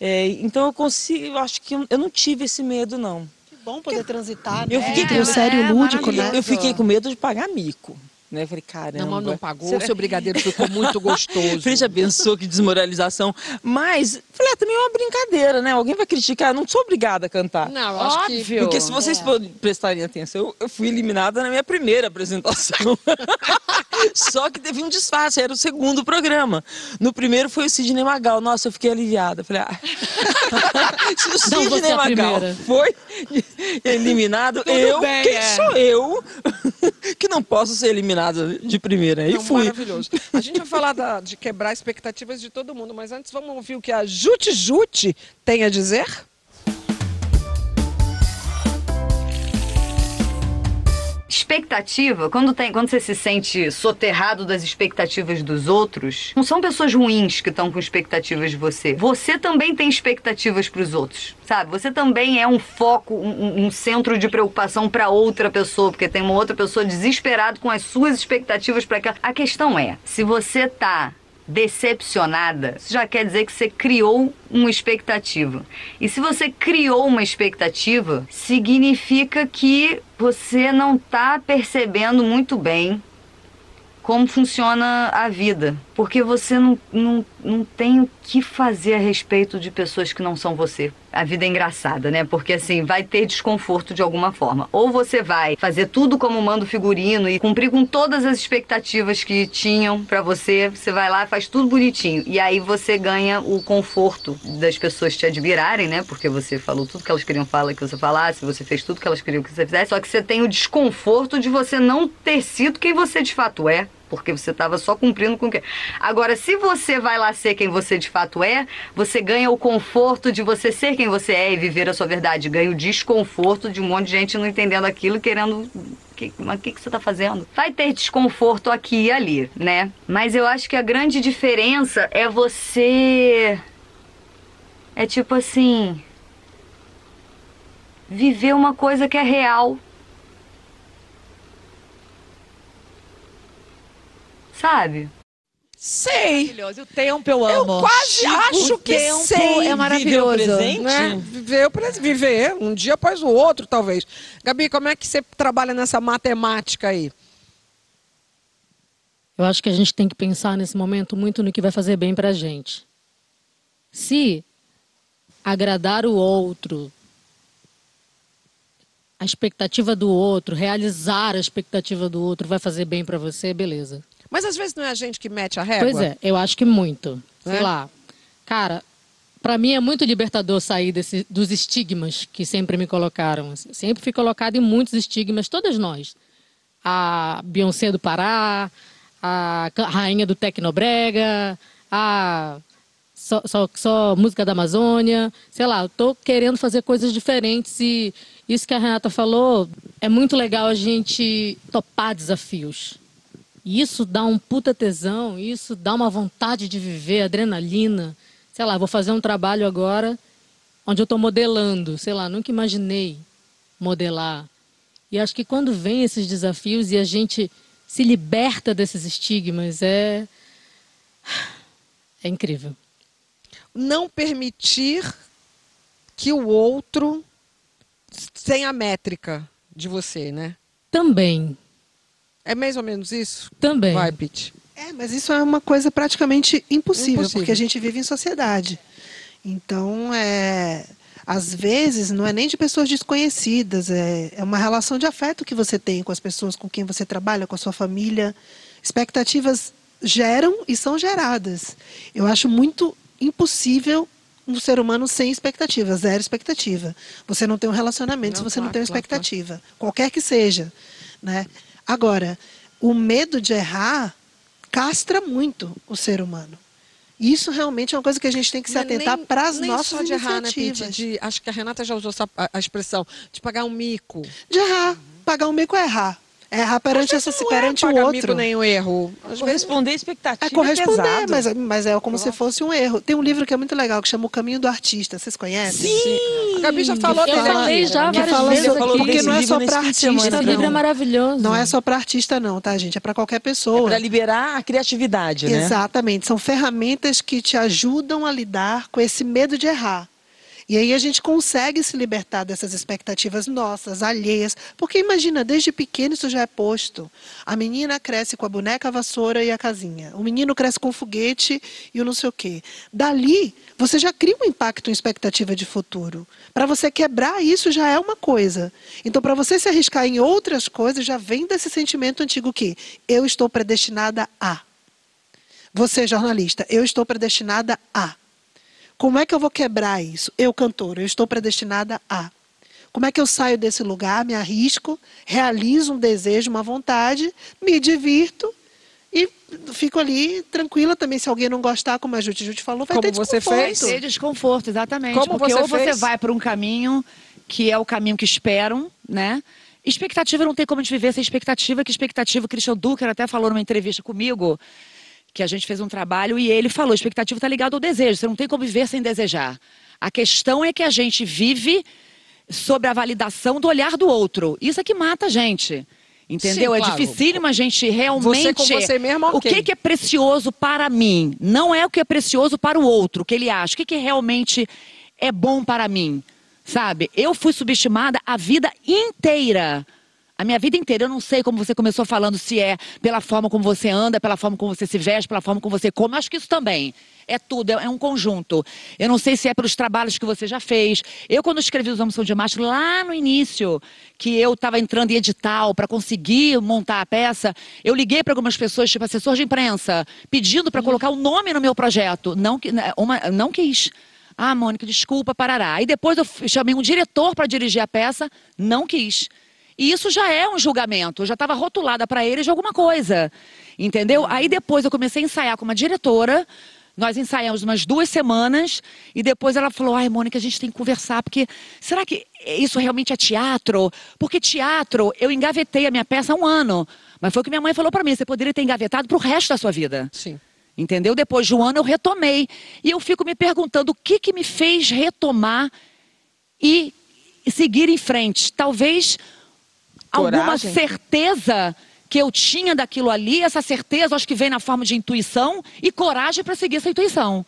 [SPEAKER 3] É, então eu consigo, eu acho que eu, eu não tive esse medo, não.
[SPEAKER 2] Que bom poder transitar,
[SPEAKER 3] Eu
[SPEAKER 2] né?
[SPEAKER 3] fiquei com-
[SPEAKER 2] sério
[SPEAKER 4] é,
[SPEAKER 2] lúdico, né?
[SPEAKER 3] eu fiquei com medo de pagar mico. Né? Eu falei, caramba.
[SPEAKER 5] Não, mas não pagou.
[SPEAKER 3] será-
[SPEAKER 5] O seu brigadeiro ficou muito gostoso.
[SPEAKER 3] Falei, já pensou que desmoralização. Mas, falei, ah, também é uma brincadeira, né? Alguém vai criticar, não sou obrigada a cantar.
[SPEAKER 5] Não, acho que...
[SPEAKER 4] Óbvio.
[SPEAKER 3] Porque se vocês
[SPEAKER 2] É.
[SPEAKER 3] prestarem atenção, eu, fui eliminada na minha primeira apresentação. [laughs] Só que teve um disfarce, era o segundo programa. No primeiro foi o Sidney Magal. Nossa, eu fiquei aliviada. Falei, ah. [laughs] se o Sidney
[SPEAKER 6] é a
[SPEAKER 3] Magal foi eliminado, eu,
[SPEAKER 4] bem,
[SPEAKER 3] quem
[SPEAKER 4] é.
[SPEAKER 3] sou eu [laughs] que não posso ser eliminada de primeira? E
[SPEAKER 5] Não,
[SPEAKER 3] fui.
[SPEAKER 5] Maravilhoso. A gente vai falar da- de quebrar expectativas de todo mundo, mas antes vamos ouvir o que a Jute Jute tem a dizer?
[SPEAKER 11] Expectativa, quando, tem, quando você se sente soterrado das expectativas dos outros, não são pessoas ruins que estão com expectativas de você. Você também tem expectativas para os outros, sabe? Você também é um foco, um, um- centro de preocupação para outra pessoa, porque tem uma outra pessoa desesperada com as suas expectativas para aquela. A questão é, se você tá decepcionada, isso já quer dizer que você criou uma expectativa. E se você criou uma expectativa, significa que você não está percebendo muito bem como funciona a vida. Porque você não, não, não tem o que fazer a respeito de pessoas que não são você. A vida é engraçada, né? Porque assim, vai ter desconforto de alguma forma. Ou você vai fazer tudo como manda o figurino e cumprir com todas as expectativas que tinham pra você. Você vai lá faz tudo bonitinho. E aí você ganha o conforto das pessoas te admirarem, né? Porque você falou tudo que elas queriam falar que você falasse, você fez tudo que elas queriam que você fizesse. Só que você tem o desconforto de você não ter sido quem você de fato é porque você estava só cumprindo com o que. Agora, se você vai lá ser quem você de fato é, você ganha o conforto de você ser quem você é e viver a sua verdade. Ganha o desconforto de um monte de gente não entendendo aquilo querendo. Que, mas o que, que você está fazendo? Vai ter desconforto aqui e ali, né? Mas eu acho que a grande diferença é você. É tipo assim. Viver uma coisa que é real sabe?
[SPEAKER 5] Sei.
[SPEAKER 4] Maravilhoso. O tempo eu
[SPEAKER 5] Eu
[SPEAKER 4] amo.
[SPEAKER 5] quase acho
[SPEAKER 4] o
[SPEAKER 5] que
[SPEAKER 4] tempo
[SPEAKER 5] sei.
[SPEAKER 4] é maravilhoso.
[SPEAKER 3] Viver o presente?
[SPEAKER 5] Né? Viver, viver um dia após o outro, talvez. Gabi, como é que você trabalha nessa matemática aí?
[SPEAKER 6] Eu acho que a gente tem que pensar nesse momento muito no que vai fazer bem pra gente. Se agradar o outro, a expectativa do outro, realizar a expectativa do outro vai fazer bem pra você, beleza.
[SPEAKER 5] Mas às vezes não é a gente que mete a régua?
[SPEAKER 6] Pois é, eu acho que muito. Sei
[SPEAKER 5] É?
[SPEAKER 6] lá. Cara, pra mim é muito libertador sair desse, dos estigmas que sempre me colocaram. Sempre fui colocada em muitos estigmas, todas nós. A Beyoncé do Pará, a rainha do Tecnobrega, a só, só, só música da Amazônia. Sei lá, eu tô querendo fazer coisas diferentes e isso que a Renata falou é muito legal a gente topar desafios. Isso dá um puta tesão, isso dá uma vontade de viver, adrenalina. Sei lá, vou fazer um trabalho agora onde eu estou modelando. Sei lá, nunca imaginei modelar. E acho que quando vem esses desafios e a gente se liberta desses estigmas, é. É incrível.
[SPEAKER 5] Não permitir que o outro tem a métrica de você, né?
[SPEAKER 6] Também.
[SPEAKER 5] É mais ou menos isso?
[SPEAKER 6] Também.
[SPEAKER 5] Vai, Pete.
[SPEAKER 2] É, mas isso é uma coisa praticamente impossível,
[SPEAKER 5] Impossível.
[SPEAKER 2] porque a gente vive em sociedade. Então, é, às vezes, não é nem de pessoas desconhecidas, é, é uma relação de afeto que você tem com as pessoas com quem você trabalha, com a sua família. Expectativas geram e são geradas. Eu acho muito impossível um ser humano sem expectativa, zero expectativa. Você não tem um relacionamento
[SPEAKER 5] Não,
[SPEAKER 2] se você não
[SPEAKER 5] claro,
[SPEAKER 2] tem uma
[SPEAKER 5] claro, claro.
[SPEAKER 2] expectativa, qualquer que seja, né? Agora, o medo de errar castra muito o ser humano. Isso realmente é uma coisa que a gente tem que se atentar
[SPEAKER 5] nem-
[SPEAKER 2] para as nossas
[SPEAKER 5] só de errar, né. Pete? De, acho que a Renata já usou a, a expressão de pagar um mico.
[SPEAKER 2] De errar. Pagar um mico é errar. É errar perante, essa,
[SPEAKER 5] Não
[SPEAKER 2] perante
[SPEAKER 5] é
[SPEAKER 2] o outro.
[SPEAKER 5] o erro.
[SPEAKER 3] Corresponder expectativa
[SPEAKER 2] É corresponder,
[SPEAKER 3] pesado.
[SPEAKER 2] mas, mas é como se fosse um erro. Tem um livro que é muito legal, que chama O Caminho do Artista. Vocês conhecem?
[SPEAKER 5] A Gabi já falou
[SPEAKER 6] Eu
[SPEAKER 5] dele
[SPEAKER 6] falei
[SPEAKER 5] aqui.
[SPEAKER 6] já
[SPEAKER 2] Que
[SPEAKER 6] várias
[SPEAKER 2] fala
[SPEAKER 6] vezes aqui.
[SPEAKER 2] porque não é só para artista,
[SPEAKER 6] Esse livro é
[SPEAKER 2] não.
[SPEAKER 6] maravilhoso.
[SPEAKER 2] Não é só para artista, não, tá, gente? É para qualquer pessoa.
[SPEAKER 3] Para liberar a criatividade, né?
[SPEAKER 2] Exatamente. São ferramentas que te ajudam a lidar com esse medo de errar. E aí a gente consegue se libertar dessas expectativas nossas, alheias. Porque imagina, desde pequeno isso já é posto. A menina cresce com a boneca, a vassoura e a casinha. O menino cresce com o foguete e o não sei o quê. Dali, você já cria um impacto em expectativa de futuro. Para você quebrar isso já é uma coisa. Então, para você se arriscar em outras coisas, já vem desse sentimento antigo que eu estou predestinada a. Você, jornalista, eu estou predestinada a. Como é que eu vou quebrar isso? Eu, cantora, eu estou predestinada a. Como é que eu saio desse lugar, me arrisco, realizo um desejo, uma vontade, me divirto e fico ali tranquila também. Se alguém não gostar, como a Juti Juti falou, vai
[SPEAKER 5] Como
[SPEAKER 2] ter
[SPEAKER 5] você
[SPEAKER 2] desconforto.
[SPEAKER 5] fez?
[SPEAKER 4] Ter desconforto, exatamente.
[SPEAKER 5] Como
[SPEAKER 4] porque
[SPEAKER 5] você
[SPEAKER 4] ou você
[SPEAKER 5] fez?
[SPEAKER 4] vai por um caminho que é o caminho que esperam, né? Expectativa não tem como a gente viver sem expectativa, que expectativa, o Christian Ducker até falou numa entrevista comigo, que a gente fez um trabalho e ele falou, expectativa está ligada ao desejo, você não tem como viver sem desejar. A questão é que a gente vive sobre a validação do olhar do outro. Isso é que mata a gente. Entendeu?
[SPEAKER 5] Sim,
[SPEAKER 4] é
[SPEAKER 5] claro.
[SPEAKER 4] dificílimo a gente realmente.
[SPEAKER 5] Você com você mesmo,
[SPEAKER 4] O
[SPEAKER 5] ok.
[SPEAKER 4] que, que é precioso para mim? Não é o que é precioso para o outro, o que ele acha. O que, que realmente é bom para mim? Sabe? Eu fui subestimada a vida inteira. A minha vida inteira, eu não sei como você começou falando, se é pela forma como você anda, pela forma como você se veste, pela forma como você come. Eu acho que isso também. É tudo, é é um conjunto. Eu não sei se é pelos trabalhos que você já fez. Eu, quando escrevi Os Homens São de Macho, lá no início, que eu estava entrando em edital para conseguir montar a peça, eu liguei para algumas pessoas, tipo assessor de imprensa, pedindo para colocar o nome no meu projeto. Não, né, uma, não quis. Ah, Mônica, desculpa, parará. Aí depois eu chamei um diretor para dirigir a peça, não quis. E isso já é um julgamento. Eu já estava rotulada para ele de alguma coisa. Entendeu? Aí depois eu comecei a ensaiar com uma diretora. Nós ensaiamos umas duas semanas e depois ela falou: ai, Mônica, a gente tem que conversar, porque será que isso realmente é teatro? Porque teatro, eu engavetei a minha peça há um ano. Mas foi o que minha mãe falou para mim: você poderia ter engavetado para o resto da sua vida.
[SPEAKER 5] Sim.
[SPEAKER 4] Entendeu? Depois de um ano eu retomei. E eu fico me perguntando o que, que me fez retomar e seguir em frente. Talvez alguma
[SPEAKER 3] Coragem.
[SPEAKER 4] certeza que eu tinha daquilo ali, essa certeza acho que vem na forma de intuição e coragem para seguir essa intuição.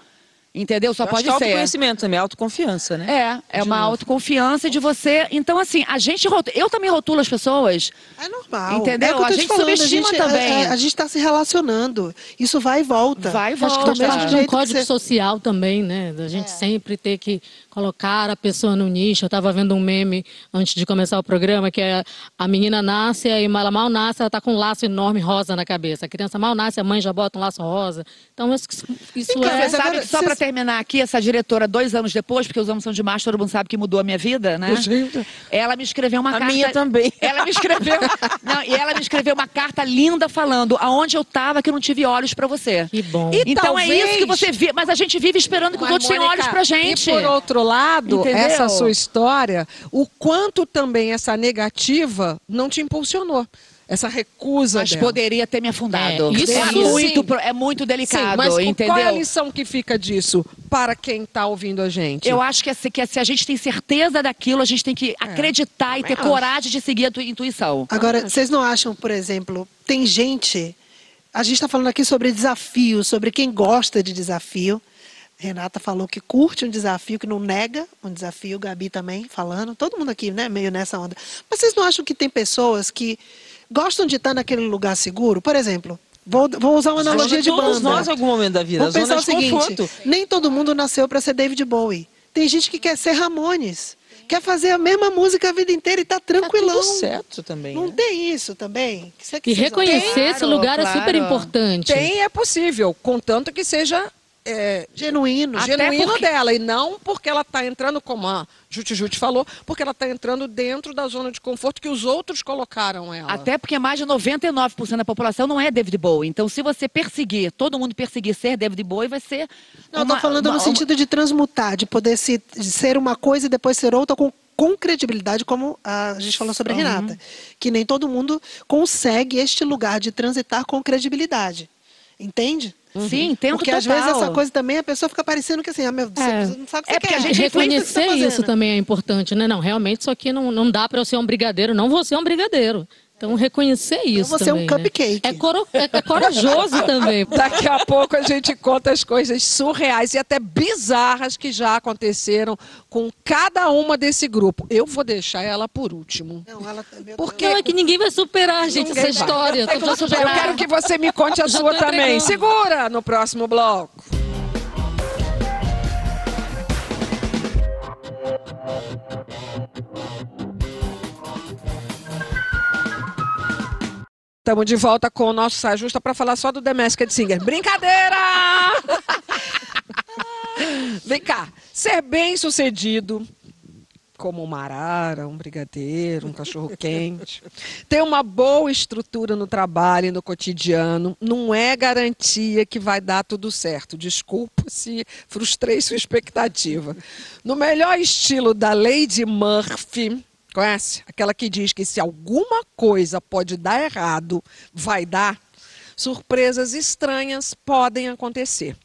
[SPEAKER 4] Entendeu? Só
[SPEAKER 3] Eu acho
[SPEAKER 4] pode
[SPEAKER 3] que é
[SPEAKER 4] ser.
[SPEAKER 3] autoconhecimento também, autoconfiança, né?
[SPEAKER 4] É, é uma autoconfiança de você. Então, assim, a gente rotula. Eu também rotulo as pessoas.
[SPEAKER 2] É normal.
[SPEAKER 4] Entendeu?
[SPEAKER 2] É o que eu
[SPEAKER 4] A gente
[SPEAKER 2] falando,
[SPEAKER 4] subestima
[SPEAKER 2] a gente,
[SPEAKER 4] também.
[SPEAKER 2] é- é- a gente está se relacionando. Isso vai e volta.
[SPEAKER 4] Vai e
[SPEAKER 6] Acho que
[SPEAKER 4] volta.
[SPEAKER 6] faz
[SPEAKER 2] mesmo
[SPEAKER 6] parte de um
[SPEAKER 2] que
[SPEAKER 6] código
[SPEAKER 2] você-
[SPEAKER 6] social também, né? Da gente sempre ter que colocar a pessoa no nicho. Eu estava vendo um meme antes de começar o programa, que é a menina nasce e ela mal nasce, ela está com um laço enorme rosa na cabeça. A criança mal nasce, a mãe já bota um laço rosa. Então, isso, isso
[SPEAKER 2] Então,
[SPEAKER 6] é...
[SPEAKER 4] sabe
[SPEAKER 2] agora,
[SPEAKER 4] só
[SPEAKER 2] vocês-
[SPEAKER 4] para terminar aqui, essa diretora, dois anos depois, porque os homens são de macho, todo mundo sabe que mudou a minha vida, né?
[SPEAKER 5] Gente.
[SPEAKER 4] Ela me escreveu uma
[SPEAKER 3] A
[SPEAKER 4] carta.
[SPEAKER 3] minha também. [laughs]
[SPEAKER 4] Ela me escreveu. Não, e ela me escreveu uma carta linda falando aonde eu estava que eu não tive olhos para você.
[SPEAKER 6] Que bom.
[SPEAKER 5] E
[SPEAKER 4] então é
[SPEAKER 5] talvez-
[SPEAKER 4] isso que você vê. Mas a gente vive esperando que os outros tenham olhos pra gente.
[SPEAKER 5] E por outro lado,
[SPEAKER 4] Entendeu?
[SPEAKER 5] essa sua história, o quanto também essa negativa não te impulsionou. Essa recusa
[SPEAKER 4] Mas
[SPEAKER 5] dela.
[SPEAKER 4] poderia ter me afundado.
[SPEAKER 6] É, isso
[SPEAKER 4] é, muito, é muito delicado,
[SPEAKER 5] Sim, mas
[SPEAKER 4] entendeu?
[SPEAKER 5] qual é a lição que fica disso para quem está ouvindo a gente?
[SPEAKER 4] Eu acho que, se- que se a gente tem certeza daquilo, a gente tem que acreditar e ter
[SPEAKER 5] acho.
[SPEAKER 4] coragem de seguir a tua intuição.
[SPEAKER 2] Agora, vocês não acham, por exemplo, tem gente. A gente está falando aqui sobre desafio, sobre quem gosta de desafio, Renata falou que curte um desafio, que não nega um desafio. Gabi também falando. Todo mundo aqui, né? Meio nessa onda. Mas vocês não acham que tem pessoas que gostam de estar naquele lugar seguro? Por exemplo, vou, vou usar uma analogia de
[SPEAKER 3] Todos
[SPEAKER 2] banda.
[SPEAKER 3] nós, em algum momento da vida.
[SPEAKER 2] Vamos
[SPEAKER 3] a
[SPEAKER 2] pensar o seguinte:
[SPEAKER 3] conforto.
[SPEAKER 2] nem todo mundo nasceu para ser David Bowie. Tem gente que quer ser Ramones. Quer fazer a mesma música a vida inteira e tá tranquilão.
[SPEAKER 3] tudo certo também.
[SPEAKER 2] Não
[SPEAKER 3] né?
[SPEAKER 2] tem isso também? Isso é que
[SPEAKER 6] E reconhecer
[SPEAKER 2] não-
[SPEAKER 6] esse lugar é super importante.
[SPEAKER 5] Tem, é possível, contanto que seja é,
[SPEAKER 2] genuíno.
[SPEAKER 5] Até genuíno
[SPEAKER 4] porque-
[SPEAKER 5] dela. E não porque ela está entrando, como a Juti Juti falou, porque ela está entrando dentro da zona de conforto que os outros colocaram ela.
[SPEAKER 4] Até porque mais de 99% da população não é David Bowie. Então, se você perseguir, todo mundo perseguir ser David Bowie, vai ser.
[SPEAKER 2] Não, eu
[SPEAKER 4] uma-
[SPEAKER 2] tô falando
[SPEAKER 4] uma-
[SPEAKER 2] no sentido de transmutar, de poder se, de ser uma coisa e depois ser outra com, com credibilidade, como a gente falou sobre a
[SPEAKER 4] Uhum.
[SPEAKER 2] Renata. Que nem todo mundo consegue este lugar de transitar com credibilidade. Entende?
[SPEAKER 4] Sim, tempo
[SPEAKER 2] Porque às
[SPEAKER 4] total.
[SPEAKER 2] vezes essa coisa também a pessoa fica parecendo que assim, ah, meu Deus,
[SPEAKER 6] É.
[SPEAKER 2] você não sabe o que
[SPEAKER 4] É
[SPEAKER 2] você
[SPEAKER 4] porque
[SPEAKER 2] quer.
[SPEAKER 4] a gente que
[SPEAKER 6] Reconhecer
[SPEAKER 4] você tá
[SPEAKER 6] isso também é importante, né? Não, realmente isso aqui não, não dá para eu ser um brigadeiro, não vou ser um brigadeiro. Então reconhecer isso
[SPEAKER 2] você é um
[SPEAKER 6] também, né?
[SPEAKER 2] cupcake.
[SPEAKER 6] É, coro- é- é corajoso [laughs] também.
[SPEAKER 5] Daqui a pouco a gente conta as coisas surreais e até bizarras que já aconteceram com cada uma desse grupo. Eu vou deixar ela por último.
[SPEAKER 2] Não, ela meu
[SPEAKER 5] Porque
[SPEAKER 6] Não, é que ninguém vai superar, gente,
[SPEAKER 5] Ninguém
[SPEAKER 6] essa
[SPEAKER 5] vai.
[SPEAKER 6] história.
[SPEAKER 5] Eu
[SPEAKER 6] Eu
[SPEAKER 5] quero- Eu quero que você me conte a
[SPEAKER 6] Já
[SPEAKER 5] sua também.
[SPEAKER 6] entregando.
[SPEAKER 5] Segura no próximo bloco. Estamos de volta com o nosso Saia Justa para falar só do The Masked Singer. Brincadeira! [laughs] Vem cá, ser bem sucedido, como uma arara, um brigadeiro, um cachorro quente, ter uma boa estrutura no trabalho e no cotidiano, não é garantia que vai dar tudo certo. Desculpa se frustrei sua expectativa. No melhor estilo da Lady Murphy, conhece? Aquela que diz que se alguma coisa pode dar errado, vai dar. Surpresas estranhas podem acontecer.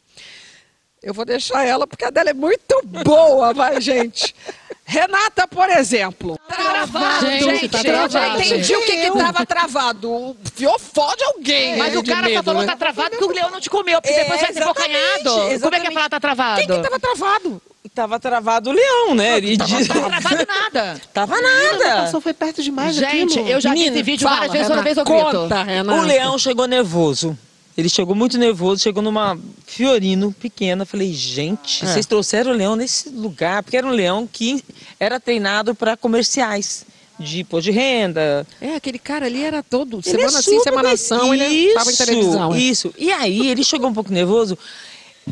[SPEAKER 5] Eu vou deixar ela porque a dela é muito boa, vai, gente. Renata, por exemplo. Travado,
[SPEAKER 6] Gente, tá
[SPEAKER 5] eu já
[SPEAKER 6] travado.
[SPEAKER 5] entendi o que que tava travado. O Fiofó de alguém.
[SPEAKER 4] Mas o cara só
[SPEAKER 5] medo,
[SPEAKER 4] falou
[SPEAKER 5] né?
[SPEAKER 4] tá travado porque o leão não te comeu, porque
[SPEAKER 3] É,
[SPEAKER 4] depois vai ser bocanhado. Como é que ia falar tá travado?
[SPEAKER 5] Quem que tava travado?
[SPEAKER 3] Tava travado o leão, né? Ele
[SPEAKER 4] Não
[SPEAKER 3] diz...
[SPEAKER 4] tava travado nada. [laughs]
[SPEAKER 3] Tava
[SPEAKER 2] A
[SPEAKER 3] nada.
[SPEAKER 2] pessoa foi perto demais
[SPEAKER 4] Gente,
[SPEAKER 2] daquilo.
[SPEAKER 4] eu já vi esse vídeo várias vezes,
[SPEAKER 5] Renata,
[SPEAKER 4] vez eu.
[SPEAKER 5] Conta, Renata.
[SPEAKER 3] O leão chegou nervoso. Ele chegou muito nervoso, chegou numa Fiorino pequena. Falei, gente, vocês trouxeram o leão nesse lugar, porque era um leão que era treinado para comerciais de pôr de renda.
[SPEAKER 5] É, aquele cara ali era todo.
[SPEAKER 3] Ele é
[SPEAKER 5] semana sim,
[SPEAKER 3] super
[SPEAKER 5] semana ação, ele estava em
[SPEAKER 3] Isso,
[SPEAKER 5] televisão. é.
[SPEAKER 3] Isso. E aí ele chegou um pouco nervoso.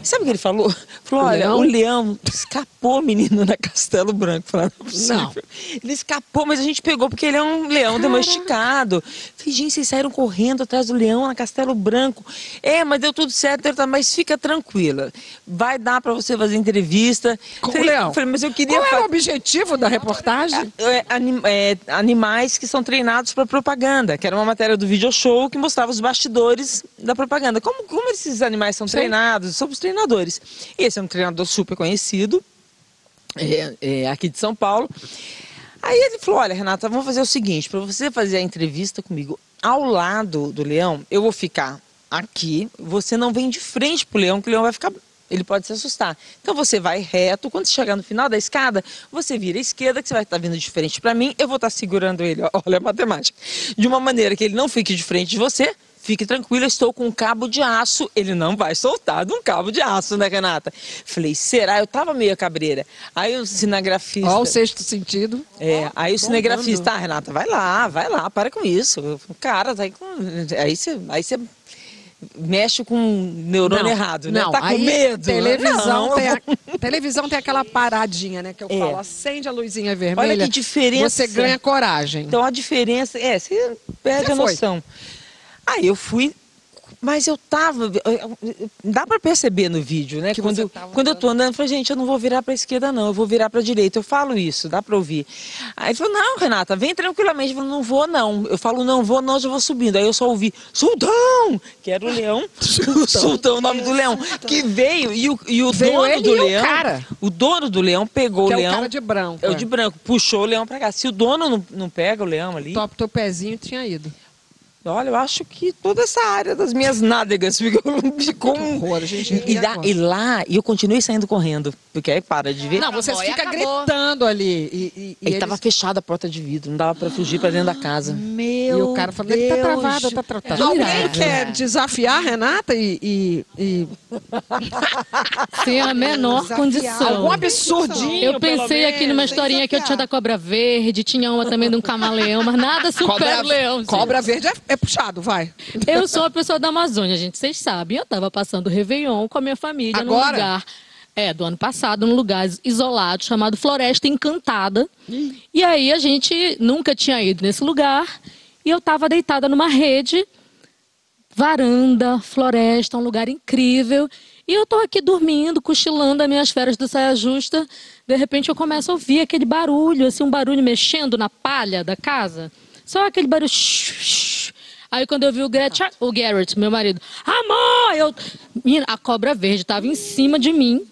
[SPEAKER 3] Sabe o que ele falou? [laughs] Falou,
[SPEAKER 5] O
[SPEAKER 3] olha,
[SPEAKER 5] leão?
[SPEAKER 3] o leão escapou, menino, na Castelo Branco. Falei, não é.
[SPEAKER 5] Não.
[SPEAKER 3] Ele escapou, mas a gente pegou porque ele é um leão domesticado. Falei, gente, vocês saíram correndo atrás do leão na Castelo Branco. É, mas deu tudo certo, tudo- mas fica tranquila. Vai dar pra você fazer entrevista.
[SPEAKER 5] Com o
[SPEAKER 3] falei,
[SPEAKER 5] leão.
[SPEAKER 3] Falei, mas eu queria...
[SPEAKER 5] Qual era o objetivo da reportagem?
[SPEAKER 3] é, anim- é, animais que são treinados para propaganda, que era uma matéria do video show que mostrava os bastidores da propaganda. Como, como esses animais são treinados? Somos treinadores. Esse é um treinador super conhecido, é, é, aqui de São Paulo. Aí ele falou: Olha, Renata, vamos fazer o seguinte: para você fazer a entrevista comigo ao lado do leão, eu vou ficar aqui, você não vem de frente pro leão, que o leão vai ficar. Ele pode se assustar. Então você vai reto, quando chegar no final da escada, você vira à esquerda, que você vai estar vindo de frente para mim, eu vou estar segurando ele, [laughs] olha a matemática, de uma maneira que ele não fique de frente de você, Fique tranquila, estou com um cabo de aço. Ele não vai soltar de um cabo de aço, né, Renata? Falei, será? Eu tava meio cabreira. Aí o cinegrafista.
[SPEAKER 5] Ó, o sexto sentido.
[SPEAKER 3] É, aí o cinegrafista, ah, Renata, vai lá, vai lá, para com isso. Cara, tá aí com. Aí você. Aí você mexe com neurônio
[SPEAKER 5] Não,
[SPEAKER 3] errado, né?
[SPEAKER 5] Não,
[SPEAKER 3] tá com
[SPEAKER 5] aí
[SPEAKER 3] medo.
[SPEAKER 5] Televisão,
[SPEAKER 3] Não,
[SPEAKER 5] tem a- televisão tem aquela paradinha, né? Que eu
[SPEAKER 3] É.
[SPEAKER 5] falo, acende a luzinha vermelha.
[SPEAKER 3] Olha que diferença.
[SPEAKER 5] Você ganha coragem.
[SPEAKER 3] Então a diferença. É, você perde
[SPEAKER 5] Você
[SPEAKER 3] a
[SPEAKER 5] foi.
[SPEAKER 3] Aí eu fui. Mas eu tava. Dá pra perceber no vídeo, né?
[SPEAKER 5] Que
[SPEAKER 3] quando eu, quando eu tô andando, eu falei, gente, eu não vou virar pra esquerda, não, eu vou virar pra direita. Eu falo isso, dá pra ouvir. Aí ele falou, não, Renata, vem tranquilamente. Eu falei, não vou, não. Eu falo, não vou, não, já vou subindo. Aí eu só ouvi, Sultão! Que era o leão. [laughs] Sultão, o nome do leão. Que veio, e o, e o
[SPEAKER 5] Veio
[SPEAKER 3] dono
[SPEAKER 5] ele
[SPEAKER 3] do
[SPEAKER 5] e o
[SPEAKER 3] leão.
[SPEAKER 5] cara.
[SPEAKER 3] O dono do leão pegou
[SPEAKER 5] que
[SPEAKER 3] o
[SPEAKER 5] é
[SPEAKER 3] leão.
[SPEAKER 5] o cara de branco.
[SPEAKER 3] É o de branco, puxou o leão pra cá. Se o dono não, não pega o leão ali.
[SPEAKER 5] Top teu pezinho tinha ido.
[SPEAKER 3] Olha, eu acho que toda essa área das minhas nádegas [laughs] ficou, ficou um...
[SPEAKER 5] horror, gente.
[SPEAKER 3] E,
[SPEAKER 5] E
[SPEAKER 3] da- e lá, e eu continuei saindo correndo, porque aí para de ver.
[SPEAKER 5] Não, você
[SPEAKER 4] Acabou,
[SPEAKER 5] fica
[SPEAKER 4] acabou.
[SPEAKER 5] gritando ali. E, e,
[SPEAKER 3] E
[SPEAKER 5] eles-
[SPEAKER 3] tava fechada a porta de vidro, não dava pra fugir pra dentro da casa.
[SPEAKER 5] E o cara falando, ele tá travado, tá travado. Alguém
[SPEAKER 6] Jura?
[SPEAKER 5] quer desafiar a Renata e... e, e... [laughs]
[SPEAKER 6] Sem a menor
[SPEAKER 2] Desafiar.
[SPEAKER 6] condição.
[SPEAKER 5] Algum absurdinho,
[SPEAKER 6] Eu pensei aqui numa historinha que eu tinha da cobra verde, tinha uma também de um camaleão, mas nada super
[SPEAKER 5] Cobra,
[SPEAKER 6] leão.
[SPEAKER 5] cobra verde é, é puxado, vai. [laughs]
[SPEAKER 6] Eu sou uma pessoa da Amazônia, gente, vocês sabem. Eu tava passando o Réveillon com a minha família num
[SPEAKER 5] Agora?
[SPEAKER 6] lugar. É, do ano passado, num lugar isolado chamado Floresta Encantada. E aí a gente nunca tinha ido nesse lugar. E eu tava deitada numa rede, varanda, floresta, um lugar incrível. E eu tô aqui dormindo, cochilando as minhas férias do saia justa. De repente eu começo a ouvir aquele barulho, assim, um barulho mexendo na palha da casa. Só aquele barulho. Aí quando eu vi o, Gretchen, o Garrett, meu marido, amor! Eu, Menina, a cobra verde estava em cima de mim.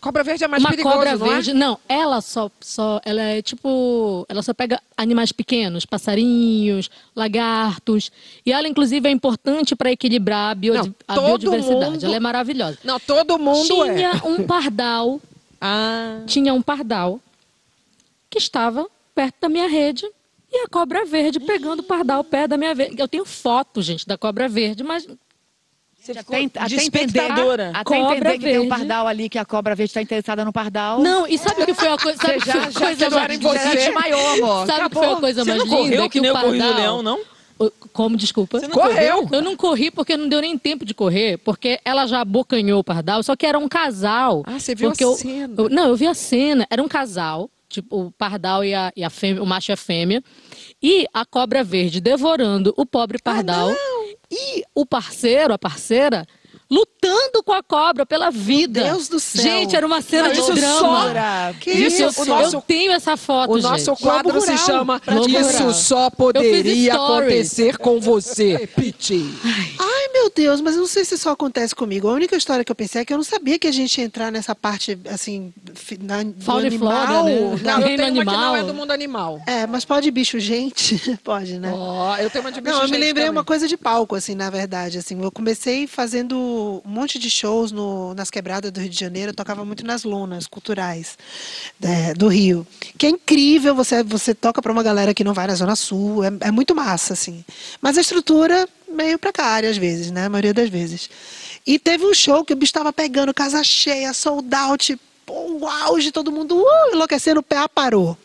[SPEAKER 5] Cobra verde é mais
[SPEAKER 6] uma
[SPEAKER 5] perigoso,
[SPEAKER 6] cobra
[SPEAKER 5] não é?
[SPEAKER 6] verde. Não, ela só, só. Ela é tipo. Ela só pega animais pequenos, passarinhos, lagartos. E ela, inclusive, é importante para equilibrar a, biodi-
[SPEAKER 5] Não,
[SPEAKER 6] a biodiversidade.
[SPEAKER 5] mundo-
[SPEAKER 6] Ela é maravilhosa.
[SPEAKER 5] Não, todo mundo
[SPEAKER 6] Tinha
[SPEAKER 5] é.
[SPEAKER 6] um pardal.
[SPEAKER 5] Ah.
[SPEAKER 6] Tinha um pardal que estava perto da minha rede. E a cobra verde pegando o pardal perto da minha rede. Eu tenho foto, gente, da cobra verde, mas
[SPEAKER 3] Você ficou
[SPEAKER 4] até entender,
[SPEAKER 3] espectadora.
[SPEAKER 4] até
[SPEAKER 6] Cobra
[SPEAKER 4] entender que tem um
[SPEAKER 6] verde.
[SPEAKER 4] pardal ali, que a cobra verde está interessada no pardal.
[SPEAKER 6] Não, e sabe o que foi a coisa? Sabe
[SPEAKER 4] Você
[SPEAKER 6] o que
[SPEAKER 4] já,
[SPEAKER 6] foi a
[SPEAKER 4] já
[SPEAKER 6] coisa mais
[SPEAKER 4] em você. desmaiou, amor.
[SPEAKER 6] Sabe o que foi a coisa
[SPEAKER 3] Você
[SPEAKER 6] mais
[SPEAKER 3] não
[SPEAKER 6] linda?
[SPEAKER 3] correu que nem
[SPEAKER 6] o
[SPEAKER 3] eu corri no
[SPEAKER 6] pardal-
[SPEAKER 3] leão, não?
[SPEAKER 6] Como, desculpa?
[SPEAKER 3] Você não
[SPEAKER 5] Correu.
[SPEAKER 6] Eu não corri porque não deu nem tempo de correr, porque ela já abocanhou o pardal, só que era um casal.
[SPEAKER 5] Ah, você viu
[SPEAKER 6] porque
[SPEAKER 5] a
[SPEAKER 6] eu-
[SPEAKER 5] cena.
[SPEAKER 6] eu- não, eu vi a cena. Era um casal, tipo, o pardal e a, e a fêmea, o macho e a fêmea. E a cobra verde devorando o pobre pardal. e o parceiro, a parceira, lutando com a cobra pela vida.
[SPEAKER 2] Deus do céu.
[SPEAKER 6] Gente, era uma cena de
[SPEAKER 5] isso
[SPEAKER 6] drama.
[SPEAKER 2] Que
[SPEAKER 6] Isso,
[SPEAKER 2] isso?
[SPEAKER 5] nosso-
[SPEAKER 6] eu tenho essa foto,
[SPEAKER 5] O nosso
[SPEAKER 6] gente.
[SPEAKER 5] quadro se
[SPEAKER 2] Rural.
[SPEAKER 5] chama Isso
[SPEAKER 6] Rural.
[SPEAKER 5] só poderia acontecer com você, Piti.
[SPEAKER 2] Ai, meu Deus, mas eu não sei se isso acontece comigo. A única história que eu pensei é que eu não sabia que a gente ia entrar nessa parte, assim, na,
[SPEAKER 6] Fauna e
[SPEAKER 2] animal.
[SPEAKER 6] flora, né?
[SPEAKER 5] Não, eu tenho uma que não
[SPEAKER 6] animal.
[SPEAKER 5] é do mundo animal.
[SPEAKER 2] É, mas pode bicho gente? [laughs] pode, né?
[SPEAKER 5] Ó, eu tenho uma de bicho
[SPEAKER 2] Não, eu me lembrei
[SPEAKER 5] também.
[SPEAKER 2] uma coisa de palco, assim, na verdade. Assim, eu comecei fazendo um monte de shows no, nas quebradas do Rio de Janeiro. Eu tocava muito nas lonas culturais é, do Rio. Que é incrível, você, você toca para uma galera que não vai na Zona Sul. É, é muito massa, assim. Mas a estrutura meio precária, às vezes, né? A maioria das vezes. E teve um show que o bicho estava pegando, casa cheia, sold out, o auge, todo mundo uh, enlouquecendo, o PA parou.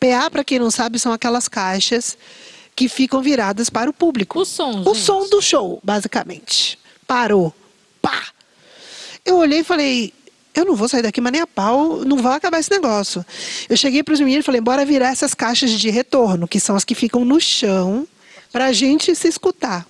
[SPEAKER 2] PA, para quem não sabe, são aquelas caixas que ficam viradas para o público.
[SPEAKER 6] O som,
[SPEAKER 2] O
[SPEAKER 6] gente.
[SPEAKER 2] som do show, basicamente. Parou. Pá! Eu olhei e falei, eu não vou sair daqui, mas nem a pau, não vai acabar esse negócio. Eu cheguei para os meninos e falei, bora virar essas caixas de retorno, que são as que ficam no chão, para a gente se escutar.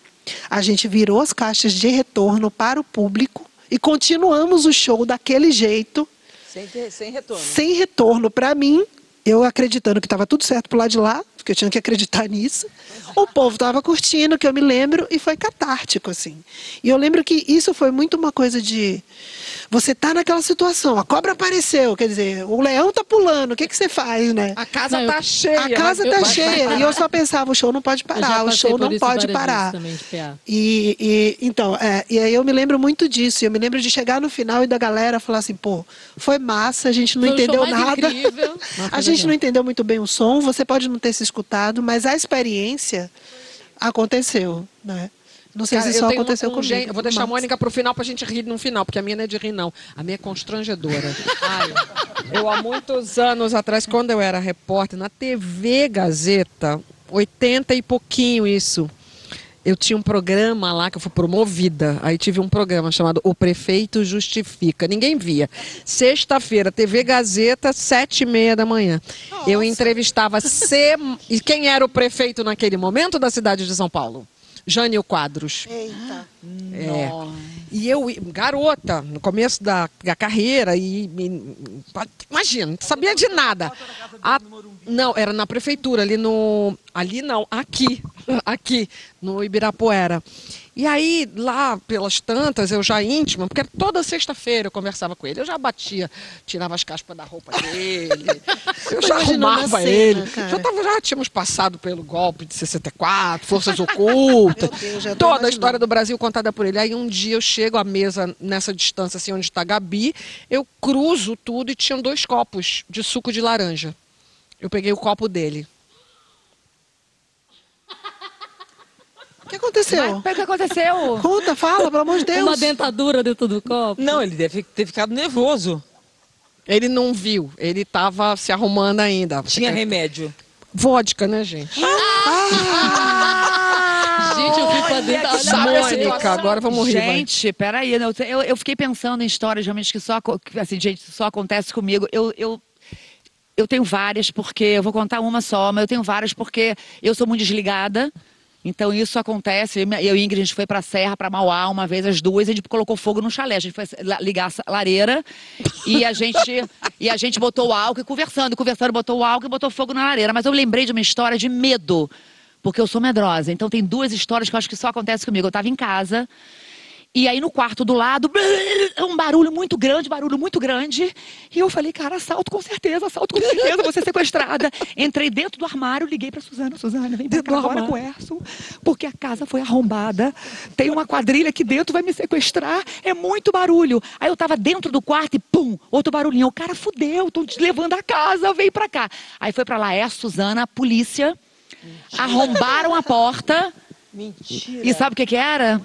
[SPEAKER 2] A gente virou as caixas de retorno para o público e continuamos o show daquele jeito,
[SPEAKER 3] Sem, sem retorno.
[SPEAKER 2] sem retorno para mim, eu acreditando que estava tudo certo pro lado de lá, porque eu tinha que acreditar [laughs] nisso. O povo estava curtindo, que eu me lembro, e foi catártico, assim. E eu lembro que isso foi muito uma coisa de. Você tá naquela situação, a cobra apareceu, quer dizer, o leão tá pulando, o que, que você faz, né?
[SPEAKER 5] A casa
[SPEAKER 6] Não, eu-
[SPEAKER 5] tá cheia.
[SPEAKER 2] A casa
[SPEAKER 5] mas-
[SPEAKER 2] tá
[SPEAKER 5] vai-
[SPEAKER 2] cheia. E eu só pensava, o show não pode
[SPEAKER 6] Eu
[SPEAKER 2] parar, o show não pode parar.
[SPEAKER 6] também.
[SPEAKER 2] E, e- então, é, e aí eu me lembro muito disso. Eu me lembro de chegar no final e da galera falar assim, pô, foi massa, a gente não
[SPEAKER 6] Foi
[SPEAKER 2] entendeu nada. [laughs] a gente
[SPEAKER 6] legal.
[SPEAKER 2] não entendeu muito bem o som, você pode não ter se escutado, mas a experiência aconteceu, né? Não sei
[SPEAKER 5] Cara,
[SPEAKER 2] se
[SPEAKER 5] tenho
[SPEAKER 2] aconteceu comigo.
[SPEAKER 5] gen- Eu vou deixar a
[SPEAKER 2] mas-
[SPEAKER 5] Mônica pro final pra gente rir no final, porque a minha não é de rir, não. A minha é constrangedora. [laughs] Ai, eu, há muitos anos atrás, quando eu era repórter, na TV Gazeta, 80 e pouquinho isso, eu tinha um programa lá que eu fui promovida. Aí tive um programa chamado O Prefeito Justifica. Ninguém via. Sexta-feira, TV Gazeta, sete e meia da manhã. Eu entrevistava C... E quem era o prefeito naquele momento da cidade de São Paulo? Jânio Quadros.
[SPEAKER 2] Eita.
[SPEAKER 5] É. E eu, garota, no começo da, da carreira, e, e- imagina, não sabia de nada. A- não, era na prefeitura, ali no. Ali não, aqui. [laughs] Aqui, no Ibirapuera. E aí, lá pelas tantas, eu já íntima, porque toda sexta-feira eu conversava com ele. Eu já batia, tirava as caspas da roupa dele. [laughs] Eu já
[SPEAKER 2] a
[SPEAKER 5] arrumava
[SPEAKER 2] cena,
[SPEAKER 5] ele.
[SPEAKER 2] cara.
[SPEAKER 5] Já, tava, já tínhamos passado pelo golpe de 64, forças ocultas.
[SPEAKER 2] Deus,
[SPEAKER 5] toda a
[SPEAKER 2] imaginando.
[SPEAKER 5] história do Brasil contada por ele. Aí um dia eu chego à mesa, nessa distância assim, onde está Gabi, eu cruzo tudo e tinham dois copos de suco de laranja. Eu peguei o copo dele.
[SPEAKER 2] O que aconteceu?
[SPEAKER 4] O que aconteceu?
[SPEAKER 2] Conta, fala, pelo amor de Deus.
[SPEAKER 6] Uma dentadura dentro do copo.
[SPEAKER 3] Não, ele deve ter ficado nervoso.
[SPEAKER 5] Ele não viu, ele estava se arrumando ainda.
[SPEAKER 3] Tinha remédio.
[SPEAKER 5] Vodka, né, gente?
[SPEAKER 6] Gente, eu fui pra dentro. Olha,
[SPEAKER 5] Sabe essa
[SPEAKER 6] Mônica.
[SPEAKER 5] Agora vamos rir. vai.
[SPEAKER 4] Gente, peraí, eu, eu, eu fiquei pensando em histórias realmente que só, assim, gente, só acontece comigo. Eu, eu, eu tenho várias porque, eu vou contar uma só, mas eu tenho várias porque eu sou muito desligada. Então isso acontece. Eu e a Ingrid, a gente foi pra Serra, pra Mauá, uma vez as duas, e a gente colocou fogo no chalé. A gente foi ligar a lareira e a gente, e a gente botou o álcool e conversando, conversando, botou o álcool e botou fogo na lareira. Mas eu lembrei de uma história de medo, porque eu sou medrosa. Então tem duas histórias que eu acho que só acontece comigo. Eu tava em casa. E aí no quarto do lado, um barulho muito grande, barulho muito grande. E eu falei, cara, assalto com certeza, assalto com certeza, vou ser sequestrada. Entrei dentro do armário, liguei pra Suzana. Suzana, vem pra cá agora com o Erson, porque a casa foi arrombada. Tem uma quadrilha aqui dentro, vai me sequestrar. É muito barulho. Aí eu tava dentro do quarto e pum, outro barulhinho. O cara fudeu, tô te levando a casa, vem pra cá. Aí foi pra lá, é Suzana, a polícia. Arrombaram a porta.
[SPEAKER 3] Mentira.
[SPEAKER 4] E sabe o que que era?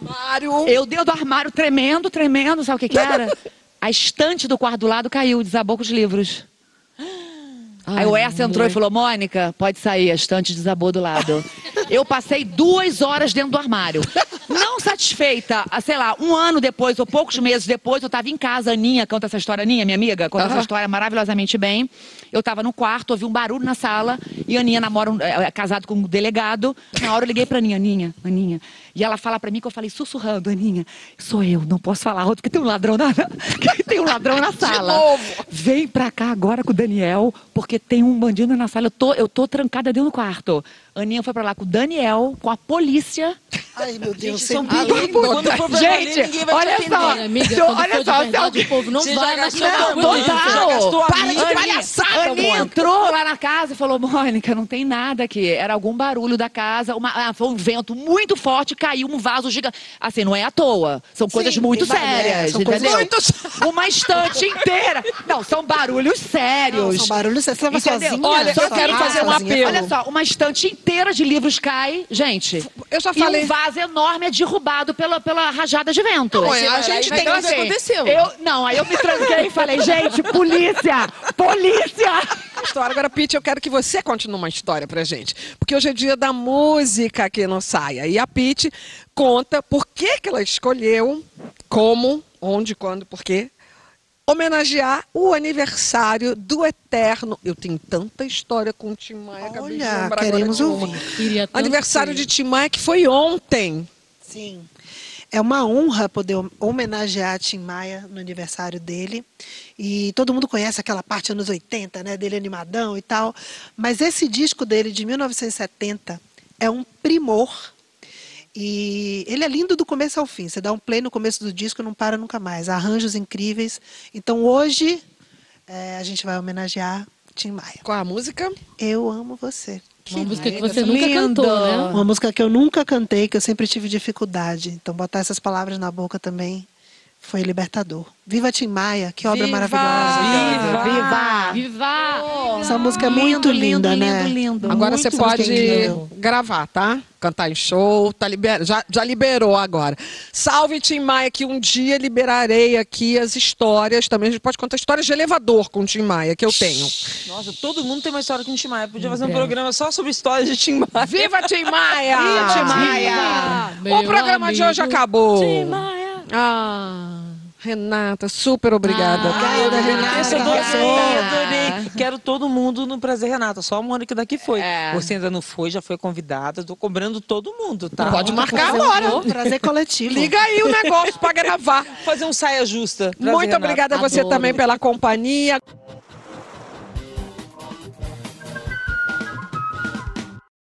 [SPEAKER 5] Mário.
[SPEAKER 4] Eu dentro do armário tremendo, tremendo, sabe o que que era? [laughs] A estante do quarto do lado caiu, desabou com os livros. Aí o Erso entrou e falou, Mônica, pode sair, a estante desabou do lado. Eu passei duas horas dentro do armário. Não satisfeita, ah, sei lá, um ano depois ou poucos meses depois, eu estava em casa, a Aninha, conta essa história, Aninha, minha amiga, conta essa
[SPEAKER 5] Aham.
[SPEAKER 4] história maravilhosamente bem. Eu estava no quarto, ouvi um barulho na sala, e a Aninha namora, um, é, é casado com um delegado. Na hora eu liguei pra Aninha, Aninha, Aninha. E ela fala pra mim que eu falei sussurrando, Aninha, sou eu, não posso falar alto, porque tem um ladrão na, que [laughs] tem um ladrão na sala.
[SPEAKER 5] novo.
[SPEAKER 4] Vem pra cá agora com o Daniel, porque tem um bandido na sala. Eu tô, eu tô trancada dentro do quarto. Aninha foi pra lá com o Daniel, com a polícia.
[SPEAKER 2] Ai, meu Deus,
[SPEAKER 3] São
[SPEAKER 2] sempre-
[SPEAKER 3] perigo. Quando for pra valer,
[SPEAKER 4] Gente,
[SPEAKER 3] te
[SPEAKER 4] olha só.
[SPEAKER 6] Amiga,
[SPEAKER 4] Então, olha
[SPEAKER 6] de
[SPEAKER 4] só,
[SPEAKER 6] verdade, o povo não vai
[SPEAKER 3] já
[SPEAKER 6] mais
[SPEAKER 3] gastou
[SPEAKER 6] chamar
[SPEAKER 3] a
[SPEAKER 6] a
[SPEAKER 3] polícia,
[SPEAKER 6] polícia.
[SPEAKER 3] já gastou a
[SPEAKER 5] Para de palhaçada,
[SPEAKER 4] Aninha
[SPEAKER 5] Mônica.
[SPEAKER 4] entrou lá na casa e falou: Mônica, não tem nada aqui. Era algum barulho da casa. Uma, ah, foi um vento muito forte, caiu um vaso gigante. Assim, não é à toa. São coisas
[SPEAKER 2] Sim,
[SPEAKER 4] muito
[SPEAKER 2] tem ba- é,
[SPEAKER 4] sérias.
[SPEAKER 2] são coisas
[SPEAKER 4] entendeu?
[SPEAKER 5] muito
[SPEAKER 4] Uma estante inteira. Não, são barulhos sérios.
[SPEAKER 2] Não, são barulhos, você estava
[SPEAKER 4] Entendeu?
[SPEAKER 2] sozinha?
[SPEAKER 5] Olha, eu
[SPEAKER 2] Sozinha?
[SPEAKER 5] quero fazer um
[SPEAKER 2] sozinha?
[SPEAKER 5] apelo.
[SPEAKER 4] Olha só, uma estante inteira de livros cai, gente.
[SPEAKER 5] Eu já
[SPEAKER 4] E
[SPEAKER 5] falei.
[SPEAKER 4] um vaso enorme é derrubado pela, pela rajada de vento.
[SPEAKER 5] Não, é, a gente tem
[SPEAKER 4] Então,
[SPEAKER 5] que-
[SPEAKER 4] assim,
[SPEAKER 3] aconteceu.
[SPEAKER 4] Eu, não, aí eu me tranquei e falei, gente, polícia! Polícia!
[SPEAKER 5] História. Agora, Pete, eu quero que você conte uma história pra gente. Porque hoje é dia da música aqui no Saia. E a Pete conta por que, que ela escolheu, como, onde, quando, por quê, homenagear o aniversário do Eterno. Eu tenho tanta história com o Tim Maia. acabei de
[SPEAKER 2] Olha,
[SPEAKER 5] lembrar agora
[SPEAKER 2] queremos ouvir.
[SPEAKER 5] Aniversário
[SPEAKER 6] ser.
[SPEAKER 5] de Tim Maia que foi ontem.
[SPEAKER 2] Sim. É uma honra poder homenagear Tim Maia no aniversário dele. E todo mundo conhece aquela parte anos 80, né, dele animadão e tal. Mas esse disco dele de 1970 é um primor. E ele é lindo do começo ao fim. Você dá um play no começo do disco e não para nunca mais. Arranjos incríveis. Então hoje eh, a gente vai homenagear Tim Maia.
[SPEAKER 5] Qual a música?
[SPEAKER 2] Eu amo você.
[SPEAKER 6] Uma música que você nunca
[SPEAKER 4] lindo.
[SPEAKER 6] cantou, né?
[SPEAKER 2] Uma música que eu nunca cantei, que eu sempre tive dificuldade. Então, botar essas palavras na boca também foi libertador. Viva Tim Maia, que obra
[SPEAKER 5] Viva!
[SPEAKER 2] maravilhosa.
[SPEAKER 4] Viva!
[SPEAKER 6] Viva!
[SPEAKER 2] Essa música é muito
[SPEAKER 4] lindo,
[SPEAKER 2] linda,
[SPEAKER 4] lindo,
[SPEAKER 2] né?
[SPEAKER 4] lindo.
[SPEAKER 5] Agora
[SPEAKER 2] Muito
[SPEAKER 5] você pode gravar, tá? Cantar em show, tá liber... já, já liberou agora. Salve Tim Maia, que um dia liberarei aqui as histórias. Também a gente pode contar histórias de elevador com o Tim Maia, que eu tenho.
[SPEAKER 3] Nossa, todo mundo tem uma história com o Tim Maia. Podia fazer um
[SPEAKER 6] breve.
[SPEAKER 3] programa só sobre histórias de Tim Maia.
[SPEAKER 5] Viva Tim Maia!
[SPEAKER 4] Viva Tim Maia!
[SPEAKER 6] Meu
[SPEAKER 5] O programa de hoje
[SPEAKER 6] amigo.
[SPEAKER 5] acabou.
[SPEAKER 6] Tim Maia.
[SPEAKER 5] Ah, Renata, super obrigada.
[SPEAKER 2] Obrigada, Renata.
[SPEAKER 3] Eu adorei. Quero todo mundo no Prazer Renata. Só a Mônica daqui foi.
[SPEAKER 4] É.
[SPEAKER 3] Você ainda não foi, já foi convidada. Tô cobrando todo mundo, tá?
[SPEAKER 5] Pode marcar
[SPEAKER 2] um
[SPEAKER 5] agora.
[SPEAKER 2] Prazer coletivo.
[SPEAKER 5] Liga aí o negócio pra gravar.
[SPEAKER 3] Fazer um saia justa. Prazer
[SPEAKER 5] Muito
[SPEAKER 3] Renata.
[SPEAKER 5] obrigada a você
[SPEAKER 6] Adoro.
[SPEAKER 5] também pela companhia.